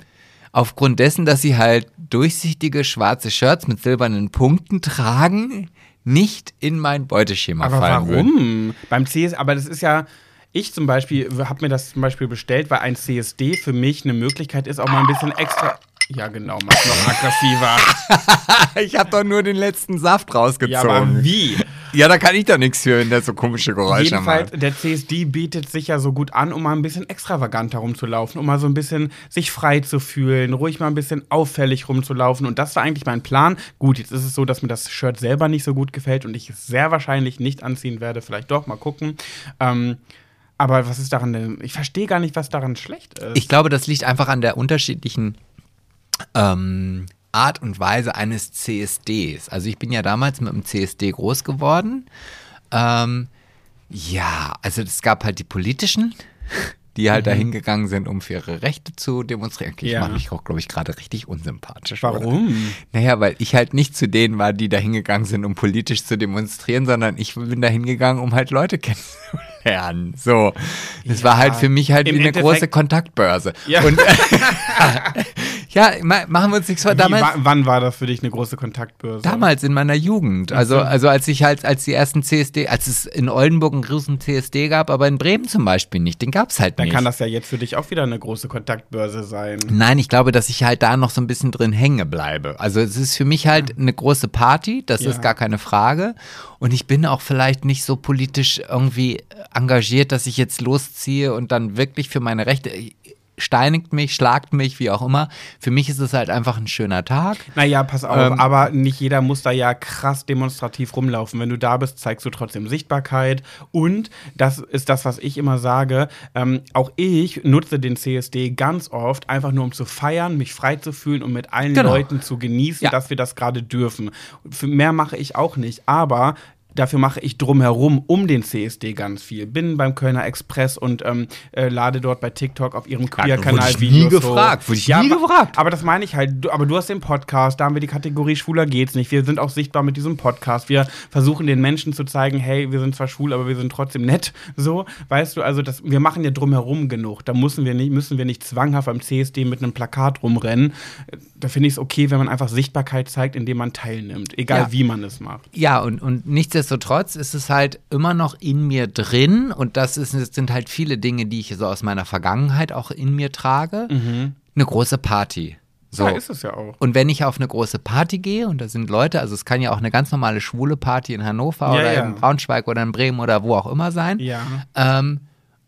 aufgrund dessen, dass sie halt durchsichtige schwarze Shirts mit silbernen Punkten tragen, nicht in mein Beuteschema Aber fallen würden. warum? Beim CS, aber das ist ja. Ich zum Beispiel habe mir das zum Beispiel bestellt, weil ein CSD für mich eine Möglichkeit ist, auch mal ein bisschen extra. Ja, genau, mach noch aggressiver. ich habe doch nur den letzten Saft rausgezogen. ja, aber wie? Ja, da kann ich doch nichts hören, der so komische Geräusche Jedenfalls, macht. der CSD bietet sich ja so gut an, um mal ein bisschen extravaganter rumzulaufen, um mal so ein bisschen sich frei zu fühlen, ruhig mal ein bisschen auffällig rumzulaufen. Und das war eigentlich mein Plan. Gut, jetzt ist es so, dass mir das Shirt selber nicht so gut gefällt und ich es sehr wahrscheinlich nicht anziehen werde. Vielleicht doch, mal gucken. Ähm, aber was ist daran denn? Ich verstehe gar nicht, was daran schlecht ist. Ich glaube, das liegt einfach an der unterschiedlichen ähm, Art und Weise eines CSDs. Also ich bin ja damals mit dem CSD groß geworden. Ähm, ja, also es gab halt die politischen, die halt dahin gegangen sind, um für ihre Rechte zu demonstrieren. Okay, ich Ja. mache mich auch, glaube ich, gerade richtig unsympathisch. Oder? Warum? Naja, weil ich halt nicht zu denen war, die dahin gegangen sind, um politisch zu demonstrieren, sondern ich bin dahin gegangen, um halt Leute kennenzulernen. So. Das war halt für mich halt Im wie eine Endeffekt- große Kontaktbörse. Ja. Und ja, ma- machen wir uns nichts vor. Wie, Damals, wa- wann war das für dich eine große Kontaktbörse? damals in meiner Jugend. Also, so. also als ich halt, als die ersten CSD, als es in Oldenburg einen großen CSD gab, aber in Bremen zum Beispiel nicht, den gab es halt Dann nicht. kann das ja jetzt für dich auch wieder eine große Kontaktbörse sein. Nein, ich glaube, dass ich halt da noch so ein bisschen drin hänge bleibe. Also es ist für mich halt eine große Party, das Ja. ist gar keine Frage. Und ich bin auch vielleicht nicht so politisch irgendwie engagiert, dass ich jetzt losziehe und dann wirklich für meine Rechte steinigt mich, schlagt mich, wie auch immer. Für mich ist es halt einfach ein schöner Tag. Naja, pass auf, Ähm, aber nicht jeder muss da ja krass demonstrativ rumlaufen. Wenn du da bist, zeigst du trotzdem Sichtbarkeit. Und das ist das, was ich immer sage. Ähm, auch ich nutze den CSD ganz oft, einfach nur um zu feiern, mich frei zu fühlen und mit allen Genau. Leuten zu genießen, Ja. dass wir das gerade dürfen. Für mehr mache ich auch nicht. Aber Dafür mache ich drumherum um den CSD ganz viel. Bin beim Kölner Express und ähm, äh, lade dort bei TikTok auf ihrem Queer-Kanal wurde ich nie Videos gefragt, wurde ich nie gefragt. Aber das meine ich halt. Du, aber du hast den Podcast, da haben wir die Kategorie Schwuler geht's nicht. Wir sind auch sichtbar mit diesem Podcast. Wir versuchen den Menschen zu zeigen, hey, wir sind zwar schwul, aber wir sind trotzdem nett. So, weißt du, also das, wir machen ja drumherum genug. Da müssen wir nicht, müssen wir nicht zwanghaft beim CSD mit einem Plakat rumrennen. Da finde ich es okay, wenn man einfach Sichtbarkeit zeigt, indem man teilnimmt. Egal Ja. wie man es macht. Ja, und, und nichtsdestotrotz ist es halt immer noch in mir drin und das, ist, das sind halt viele Dinge, die ich so aus meiner Vergangenheit auch in mir trage. Eine große Party. So. Ja, ist es ja auch. Und wenn ich auf eine große Party gehe und da sind Leute, also es kann ja auch eine ganz normale schwule Party in Hannover Ja, oder ja. in Braunschweig oder in Bremen oder wo auch immer sein. Ja. Ähm,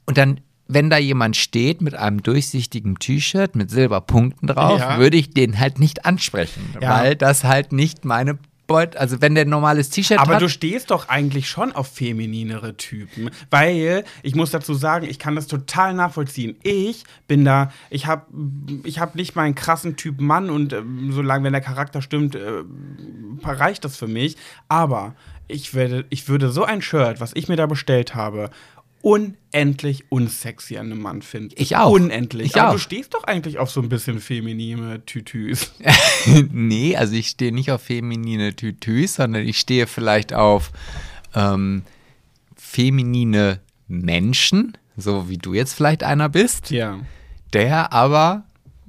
und dann, wenn da jemand steht mit einem durchsichtigen T-Shirt mit Silberpunkten drauf, Ja. würde ich den halt nicht ansprechen, weil das halt nicht meine Beut, also wenn der ein normales T-Shirt Aber hat. du stehst doch eigentlich schon auf femininere Typen, weil ich muss dazu sagen, ich kann das total nachvollziehen. Ich bin da, ich habe ich hab nicht meinen krassen Typ Mann und ähm, solange wenn der Charakter stimmt, äh, reicht das für mich. Aber ich werde, ich würde so ein Shirt, was ich mir da bestellt habe, unendlich unsexy an einem Mann finden. Ich auch. Unendlich. Ich Aber auch. du stehst doch eigentlich auf so ein bisschen feminine Tütüs. nee, also ich stehe nicht auf feminine Tütüs, sondern ich stehe vielleicht auf ähm, feminine Menschen, so wie du jetzt vielleicht einer bist, ja. der aber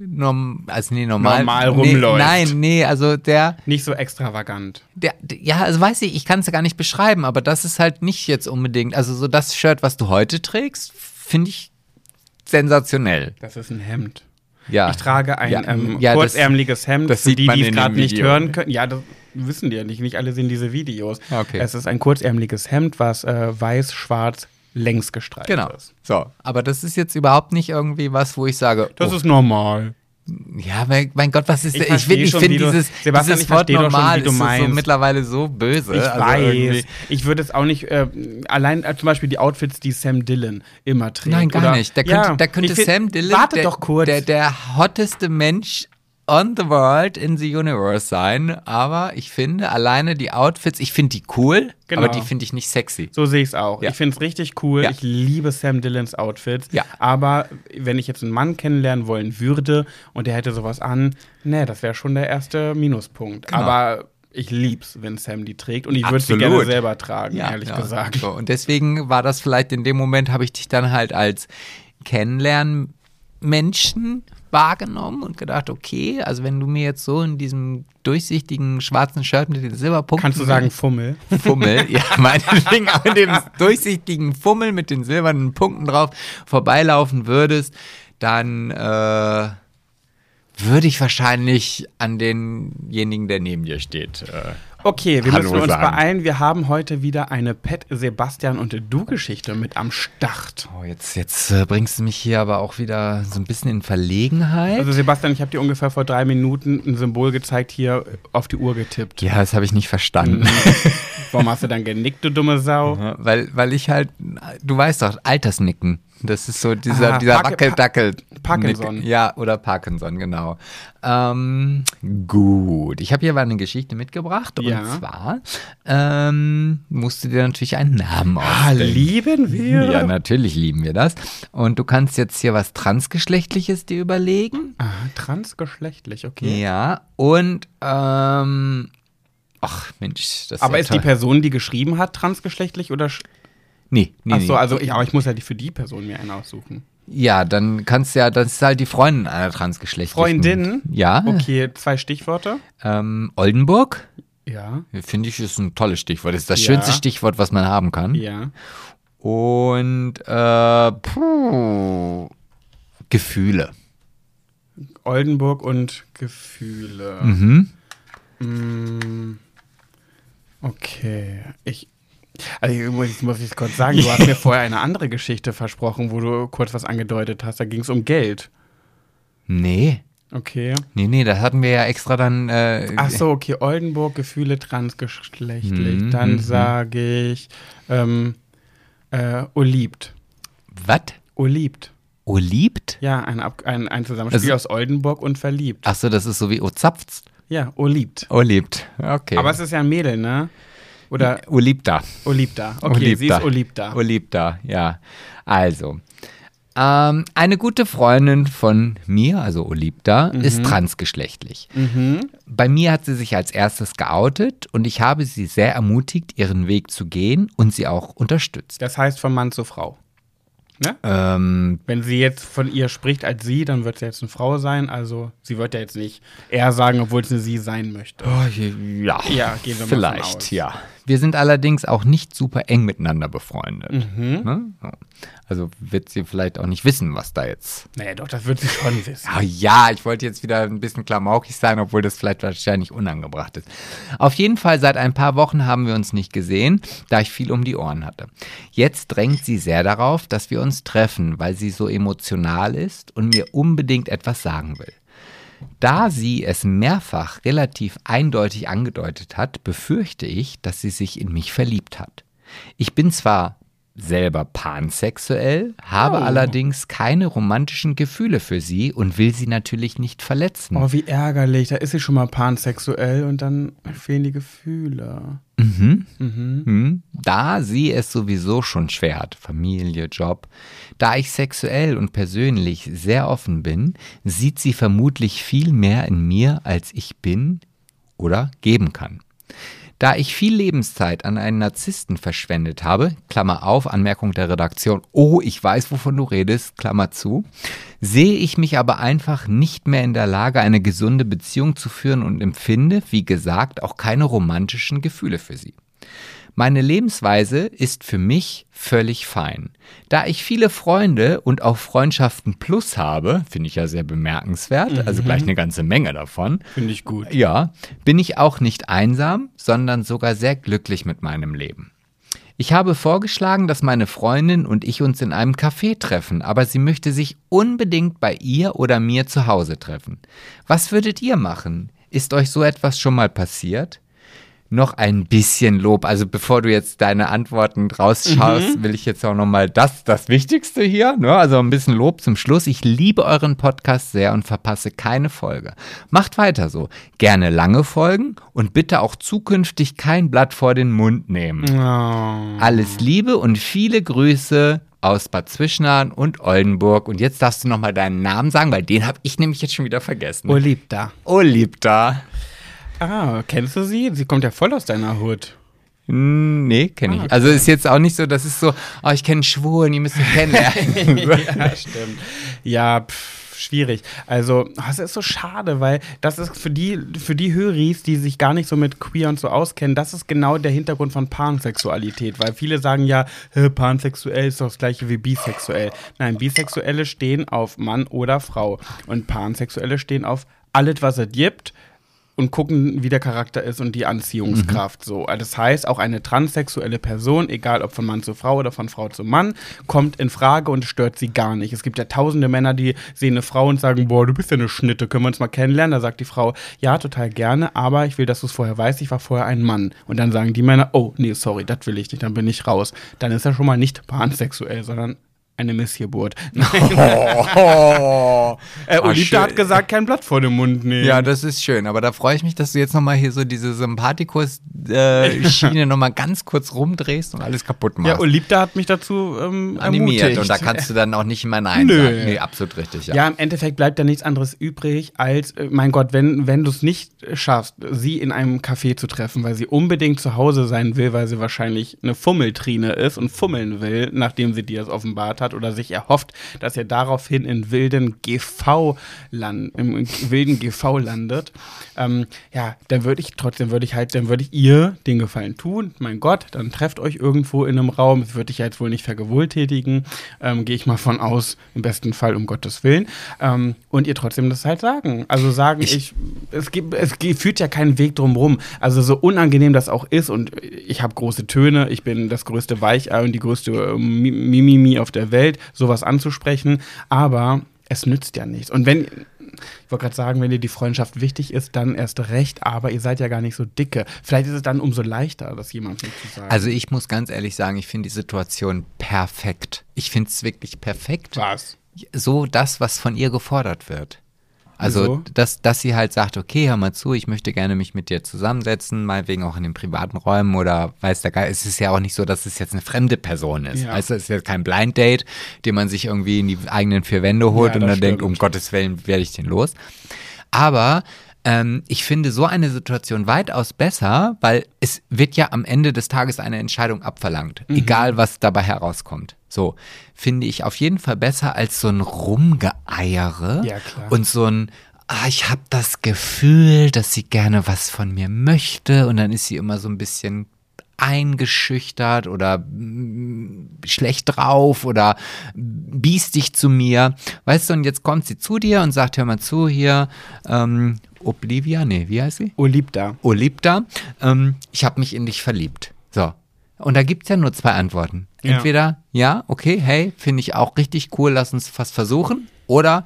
norm, also nee, normal, Normal nee, rumläuft. Nein, nee, also der, Nicht so extravagant. der, ja, also weiß ich, ich kann es ja gar nicht beschreiben, aber das ist halt nicht jetzt unbedingt, also so das Shirt, was du heute trägst, finde ich sensationell. Das ist ein Hemd. Ja. Ich trage ein Ja, ähm, ja, das- kurzärmeliges Hemd, das für die, die es gerade nicht hören können. Ja, das wissen die ja nicht. Nicht alle sehen diese Videos. Okay. Es ist ein kurzärmeliges Hemd, was äh, weiß, schwarz, längs gestreift Genau. ist. So, aber das ist jetzt überhaupt nicht irgendwie was, wo ich sage, Das oh, ist normal. Ja, mein, mein Gott, was ist Ich Ich, ich schon, finde dieses, Sebastian, dieses Wort schon, normal du ist so, mittlerweile so böse. Ich also weiß. irgendwie- Ich würde es auch nicht, äh, allein äh, zum Beispiel die Outfits, die Sam Dillon immer trägt. Nein, gar oder, nicht. Da könnte, Ja, da könnte Sam Dillon Warte der, doch kurz. Der, der hotteste Mensch on the world in the universe sein. Aber ich finde alleine die Outfits, ich finde die cool, Genau. aber die finde ich nicht sexy. So sehe ich es auch. Ja. Ich finde es richtig cool. Ja. Ich liebe Sam Dillons Outfits. Ja. Aber wenn ich jetzt einen Mann kennenlernen wollen würde und der hätte sowas an, ne, das wäre schon der erste Minuspunkt. Genau. Aber ich lieb's, wenn Sam die trägt und ich würde sie gerne selber tragen, ehrlich ja. gesagt. So, und deswegen war das vielleicht in dem Moment, habe ich dich dann halt als Kennenlernmenschen wahrgenommen und gedacht, okay, also wenn du mir jetzt so in diesem durchsichtigen schwarzen Shirt mit den Silberpunkten Kannst du sagen Fummel? Fummel, ja, meinetwegen auch in dem durchsichtigen Fummel mit den silbernen Punkten drauf vorbeilaufen würdest, dann äh, würde ich wahrscheinlich an denjenigen, der neben dir steht. Äh, Okay, wir Hallo müssen uns sagen. beeilen. Wir haben heute wieder eine Pet, Sebastian und Du-Geschichte mit am Start. oh, jetzt jetzt äh, bringst du mich hier aber auch wieder so ein bisschen in Verlegenheit. Also Sebastian, ich habe dir ungefähr vor drei Minuten ein Symbol gezeigt, hier auf die Uhr getippt. ja, das habe ich nicht verstanden. Warum hast du dann genickt, du dumme Sau? Ja, weil, weil ich halt, du weißt doch, Altersnicken. Das ist so dieser, Ah, dieser Park- Wackeldackel. Parkinson. Nick- Ja, oder Parkinson, genau. Ähm, gut. Ich habe hier mal eine Geschichte mitgebracht. Ja. Und zwar ähm, musst du dir natürlich einen Namen Ah, ausdenken. lieben wir? Ja, natürlich lieben wir das. Und du kannst jetzt hier was Transgeschlechtliches dir überlegen. Ah, transgeschlechtlich, okay. Ja. Und, ähm, ach Mensch, das ist Aber ja ist die. Person, die geschrieben hat, transgeschlechtlich oder? Nee, nee, Ach so, nee. also ich, aber ich muss ja die für die Person mir einen aussuchen. Ja, dann kannst du ja, das ist halt die Freundin einer transgeschlechtlichen. Freundin? Ja. Okay, zwei Stichworte. Ähm, Oldenburg, Ja. finde ich, ist ein tolles Stichwort. Das ist das Ja. schönste Stichwort, was man haben kann. Ja. Und, äh, puh, Gefühle. Oldenburg und Gefühle. Mhm. Mm, Okay. Ich. Also ich muss, ich kurz sagen, du hast mir vorher eine andere Geschichte versprochen, wo du kurz was angedeutet hast. Da ging es um Geld. Nee. Okay. Nee, nee, das hatten wir ja extra dann. Äh, Ach so, okay. Oldenburg, Gefühle transgeschlechtlich. Mhm, Dann mhm. sage ich ähm, äh, Oliebt. Was? Oliebt. Oliebt? Ja, ein, ein, ein Zusammenspiel Also- aus Oldenburg und verliebt. Ach so, das ist so wie Ozapft. Ja, Oliebt. Oliebt. Okay. Aber es ist ja ein Mädel, ne? Oder Oliebta. Oliebda. Okay, sie ist Oliebda. Oliebta, ja. Also, ähm, eine gute Freundin von mir, also Oliebta, ist transgeschlechtlich. Mhm. Bei mir hat sie sich als erstes geoutet und ich habe sie sehr ermutigt, ihren Weg zu gehen und sie auch unterstützt. Das heißt von Mann zu Frau. Ne? Ähm, Wenn sie jetzt von ihr spricht als sie, dann wird sie jetzt eine Frau sein. Also sie wird ja jetzt nicht er sagen, obwohl es eine sie sein möchte. oh, ja, Ja, gehen wir mal von vielleicht, ja. Wir sind allerdings auch nicht super eng miteinander befreundet. Mhm. Ne? So. Also wird sie vielleicht auch nicht wissen, was da jetzt Naja, doch, das wird sie schon wissen. Ah ja, ich wollte jetzt wieder ein bisschen klamaukig sein, obwohl das vielleicht wahrscheinlich unangebracht ist. Auf jeden Fall, seit ein paar Wochen haben wir uns nicht gesehen, da ich viel um die Ohren hatte. Jetzt drängt sie sehr darauf, dass wir uns treffen, weil sie so emotional ist und mir unbedingt etwas sagen will. Da sie es mehrfach relativ eindeutig angedeutet hat, befürchte ich, dass sie sich in mich verliebt hat. Ich bin zwar selber pansexuell, habe Oh. allerdings keine romantischen Gefühle für sie und will sie natürlich nicht verletzen. Oh, wie ärgerlich. Da ist sie schon mal pansexuell und dann fehlen die Gefühle. Mhm. Mhm. Hm, Da sie es sowieso schon schwer hat, Familie, Job, da ich sexuell und persönlich sehr offen bin, sieht sie vermutlich viel mehr in mir, als ich bin oder geben kann. Da ich viel Lebenszeit an einen Narzissten verschwendet habe, Klammer auf, Anmerkung der Redaktion, oh, ich weiß, wovon du redest, Klammer zu, sehe ich mich aber einfach nicht mehr in der Lage, eine gesunde Beziehung zu führen und empfinde, wie gesagt, auch keine romantischen Gefühle für sie. Meine Lebensweise ist für mich völlig fein. Da ich viele Freunde und auch Freundschaften plus habe, finde ich ja sehr bemerkenswert, also gleich eine ganze Menge davon, Finde ich gut. ja, bin ich auch nicht einsam, sondern sogar sehr glücklich mit meinem Leben. Ich habe vorgeschlagen, dass meine Freundin und ich uns in einem Café treffen, aber sie möchte sich unbedingt bei ihr oder mir zu Hause treffen. Was würdet ihr machen? Ist euch so etwas schon mal passiert? Noch ein bisschen Lob. Also bevor du jetzt deine Antworten rausschaust, will ich jetzt auch nochmal das, das Wichtigste hier. Ne? Also ein bisschen Lob zum Schluss. Ich liebe euren Podcast sehr und verpasse keine Folge. Macht weiter so. Gerne lange Folgen und bitte auch zukünftig kein Blatt vor den Mund nehmen. Oh. Alles Liebe und viele Grüße aus Bad Zwischenahn und Oldenburg. Und jetzt darfst du nochmal deinen Namen sagen, weil den habe ich nämlich jetzt schon wieder vergessen. Oliebda. Oh, Liebter. Ah, kennst du sie? Sie kommt ja voll aus deiner Hut. Nee, kenne ich. Ah, okay. Also ist jetzt auch nicht so, das ist so, oh, ich kenne Schwulen, die müssen kennenlernen. ja, stimmt. Ja, pff, schwierig. Also, das ist so schade, weil das ist für die, für die Höris, die sich gar nicht so mit queer und so auskennen, das ist genau der Hintergrund von Pansexualität. Weil viele sagen ja, pansexuell ist doch das gleiche wie bisexuell. Nein, Bisexuelle stehen auf Mann oder Frau. Und Pansexuelle stehen auf alles, was es gibt und gucken, wie der Charakter ist und die Anziehungskraft. Mhm. So, das heißt, auch eine transsexuelle Person, egal ob von Mann zu Frau oder von Frau zu Mann, kommt in Frage und stört sie gar nicht. Es gibt ja tausende Männer, die sehen eine Frau und sagen, boah, du bist ja eine Schnitte, können wir uns mal kennenlernen? Da sagt die Frau, ja, total gerne, aber ich will, dass du es vorher weißt, ich war vorher ein Mann. Und dann sagen die Männer, oh, nee, sorry, das will ich nicht, dann bin ich raus. Dann ist er schon mal nicht pansexuell, sondern eine Missgeburt. Oh, äh, Olivia hat gesagt, kein Blatt vor dem Mund nehmen. Ja, das ist schön. Aber da freue ich mich, dass du jetzt nochmal hier so diese Sympathikus-Schiene äh, nochmal ganz kurz rumdrehst und alles kaputt machst. Ja, Olivia hat mich dazu ähm, animiert. Ermutigt. Und da kannst du dann auch nicht immer Nein Nö. sagen. Nee, absolut richtig. Ja. ja, im Endeffekt bleibt da nichts anderes übrig, als, äh, mein Gott, wenn, wenn du es nicht schaffst, sie in einem Café zu treffen, weil sie unbedingt zu Hause sein will, weil sie wahrscheinlich eine Fummeltrine ist und fummeln will, nachdem sie dir das offenbart hat oder sich erhofft, dass er daraufhin in wilden GV land, im wilden GV landet, ähm, ja, dann würde ich trotzdem würde ich halt, dann würde ich ihr den Gefallen tun. Mein Gott, dann trefft euch irgendwo in einem Raum. Es würde ich jetzt wohl nicht vergewaltigen, ähm, gehe ich mal von aus, im besten Fall um Gottes Willen. Ähm, und ihr trotzdem das halt sagen. Also sagen, ich, ich es gibt, es führt ja keinen Weg drumherum. Also so unangenehm das auch ist und ich habe große Töne, ich bin das größte Weichei und die größte äh, Mimimi auf der Welt, sowas anzusprechen, aber es nützt ja nichts. Und wenn, ich wollte gerade sagen, wenn dir die Freundschaft wichtig ist, dann erst recht, aber ihr seid ja gar nicht so dicke. Vielleicht ist es dann umso leichter, das jemandem zu sagen. Also ich muss ganz ehrlich sagen, ich finde die Situation perfekt. Ich finde es wirklich perfekt. Was? So das, was von ihr gefordert wird. Also, Wieso? dass, dass sie halt sagt, okay, hör mal zu, ich möchte gerne mich mit dir zusammensetzen, meinetwegen auch in den privaten Räumen oder weiß der Geil. Es ist ja auch nicht so, dass es jetzt eine fremde Person ist. Ja. Also, es ist jetzt kein Blind Date, den man sich irgendwie in die eigenen vier Wände holt ja, und dann stimmt. denkt, um Gottes Willen werde ich den los. Aber ähm, ich finde so eine Situation weitaus besser, weil es wird ja am Ende des Tages eine Entscheidung abverlangt, mhm. egal was dabei herauskommt. So, finde ich auf jeden Fall besser als so ein Rumgeeiere ja, und so ein, ah, ich habe das Gefühl, dass sie gerne was von mir möchte und dann ist sie immer so ein bisschen eingeschüchtert oder mm, schlecht drauf oder biestig zu mir. Weißt du, und jetzt kommt sie zu dir und sagt, hör mal zu hier, ähm, Oblivia, nee, wie heißt sie? Olipta. Olipta, ähm, ich habe mich in dich verliebt. Und da gibt es ja nur zwei Antworten. Entweder, ja, ja okay, hey, finde ich auch richtig cool, lass uns fast versuchen. Oder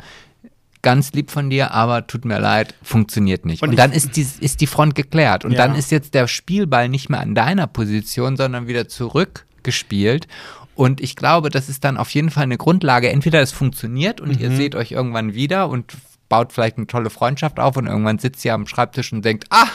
ganz lieb von dir, aber tut mir leid, funktioniert nicht. Und, und dann ist die, ist die Front geklärt. Und ja. dann ist jetzt der Spielball nicht mehr an deiner Position, sondern wieder zurückgespielt. Und ich glaube, das ist dann auf jeden Fall eine Grundlage. Entweder es funktioniert und mhm. ihr seht euch irgendwann wieder und baut vielleicht eine tolle Freundschaft auf und irgendwann sitzt sie am Schreibtisch und denkt, ah,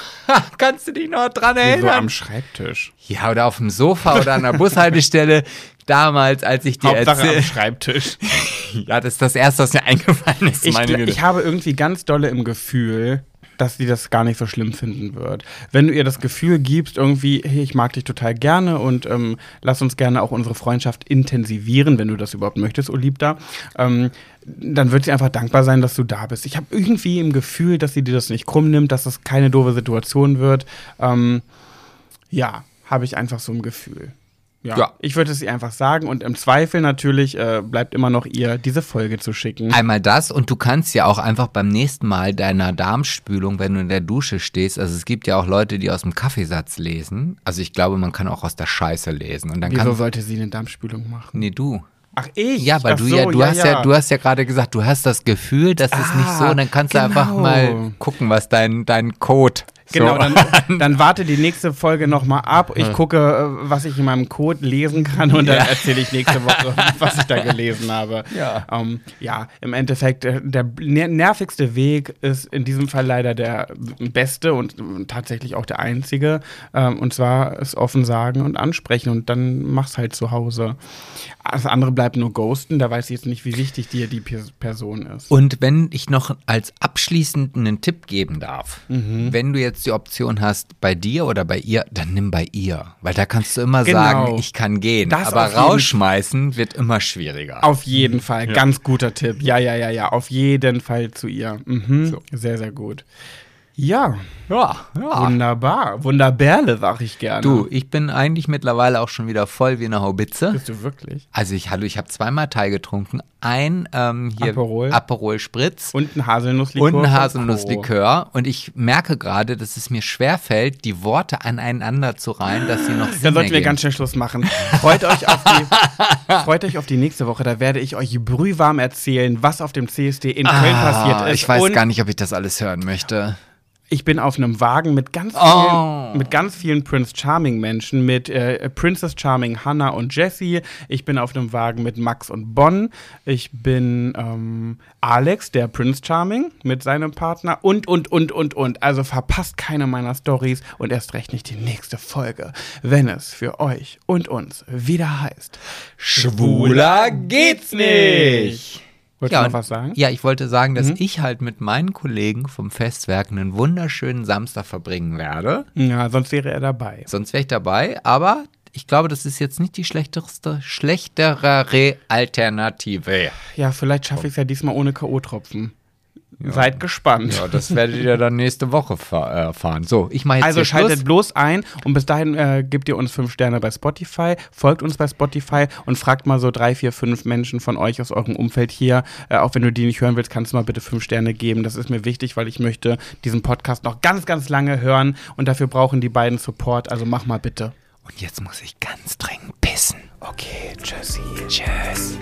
kannst du dich noch dran erinnern? Wieso am Schreibtisch? Ja, oder auf dem Sofa oder an der Bushaltestelle. Damals, als ich dir erzählte. am Schreibtisch. ja, das ist das Erste, was mir eingefallen ist. Ich, ich habe irgendwie ganz dolle im Gefühl, dass sie das gar nicht so schlimm finden wird. Wenn du ihr das Gefühl gibst, irgendwie, hey, ich mag dich total gerne und ähm, lass uns gerne auch unsere Freundschaft intensivieren, wenn du das überhaupt möchtest, Olibda, ähm, dann wird sie einfach dankbar sein, dass du da bist. Ich habe irgendwie im Gefühl, dass sie dir das nicht krumm nimmt, dass das keine doofe Situation wird. Ähm, ja, habe ich einfach so ein Gefühl. Ja, ja. ich würde es ihr einfach sagen und im Zweifel natürlich äh, bleibt immer noch ihr, diese Folge zu schicken. Einmal das und du kannst ja auch einfach beim nächsten Mal deiner Darmspülung, wenn du in der Dusche stehst, also es gibt ja auch Leute, die aus dem Kaffeesatz lesen. Also ich glaube, man kann auch aus der Scheiße lesen. Und dann Wieso kann, sollte sie eine Darmspülung machen? Nee, du. Ach, ich? Ja, weil Ach du so, ja, du ja, hast ja. ja, du hast ja gerade gesagt, du hast das Gefühl, das ah, ist nicht so, und dann kannst genau. du einfach genau. mal gucken, was dein, dein Code Genau, so. dann, dann, warte die nächste Folge nochmal ab. Ich gucke, äh, was ich in meinem Code lesen kann und dann ja. erzähle ich nächste Woche, was ich da gelesen habe. Ja, ähm, ja im Endeffekt, äh, der nervigste Weg ist in diesem Fall leider der beste und tatsächlich auch der einzige. Ähm, und zwar es offen sagen und ansprechen und dann mach's halt zu Hause. Das andere bleibt nur ghosten, da weiß ich jetzt nicht, wie wichtig dir die Person ist. Und wenn ich noch als Abschluss abschließend einen Tipp geben darf, Mhm. wenn du jetzt die Option hast, bei dir oder bei ihr, dann nimm bei ihr. Weil da kannst du immer Genau. sagen, ich kann gehen. Das Aber rausschmeißen wird immer schwieriger. Auf jeden Fall, ganz guter Tipp. Ja, ja, ja, ja, auf jeden Fall zu ihr. Mhm. Sehr, sehr gut. Ja, ja, ja. wunderbar. Wunderbärle, sag ich gerne. Du, ich bin eigentlich mittlerweile auch schon wieder voll wie eine Haubitze. Bist du wirklich? Also ich, hallo, ich habe zweimal Thai getrunken. Ein ähm, hier Aperol. Aperol Spritz Und ein Haselnusslikör. und ein Haselnusslikör. Und ich merke gerade, dass es mir schwerfällt, die Worte aneinander zu reihen, dass sie noch Sinn Dann sollten wir ganz schnell Schluss machen. Freut euch, auf die, freut euch auf die nächste Woche. Da werde ich euch brühwarm erzählen, was auf dem CSD in Köln passiert ist. Ich weiß gar nicht, ob ich das alles hören möchte. Ich bin auf einem Wagen mit ganz vielen, Oh. mit ganz vielen Prince Charming Menschen, mit äh, Princess Charming Hannah und Jessie. Ich bin auf einem Wagen mit Max und Bonn. Ich bin ähm, Alex, der Prince Charming, mit seinem Partner und, und, und, und, und. Also verpasst keine meiner Stories und erst recht nicht die nächste Folge, wenn es für euch und uns wieder heißt. Schwuler geht's nicht. Wolltest Ja, du noch was sagen? Ja, ich wollte sagen, dass Mhm. ich halt mit meinen Kollegen vom Festwerk einen wunderschönen Samstag verbringen werde. Ja, sonst wäre er dabei. Sonst wäre ich dabei, aber ich glaube, das ist jetzt nicht die schlechteste, schlechtere Alternative. Ja, vielleicht schaffe ich es ja diesmal ohne K.O.-Tropfen. Seid gespannt. Ja, das werdet ihr dann nächste Woche äh, erfahren. So, ich mache jetzt Also hier schaltet Schluss. bloß ein und bis dahin äh, gebt ihr uns fünf Sterne bei Spotify, folgt uns bei Spotify und fragt mal so drei, vier, fünf Menschen von euch aus eurem Umfeld hier. Äh, auch wenn du die nicht hören willst, kannst du mal bitte fünf Sterne geben. Das ist mir wichtig, weil ich möchte diesen Podcast noch ganz, ganz lange hören und dafür brauchen die beiden Support. Also mach mal bitte. Und jetzt muss ich ganz dringend pissen. Okay, tschüssi. Tschüss.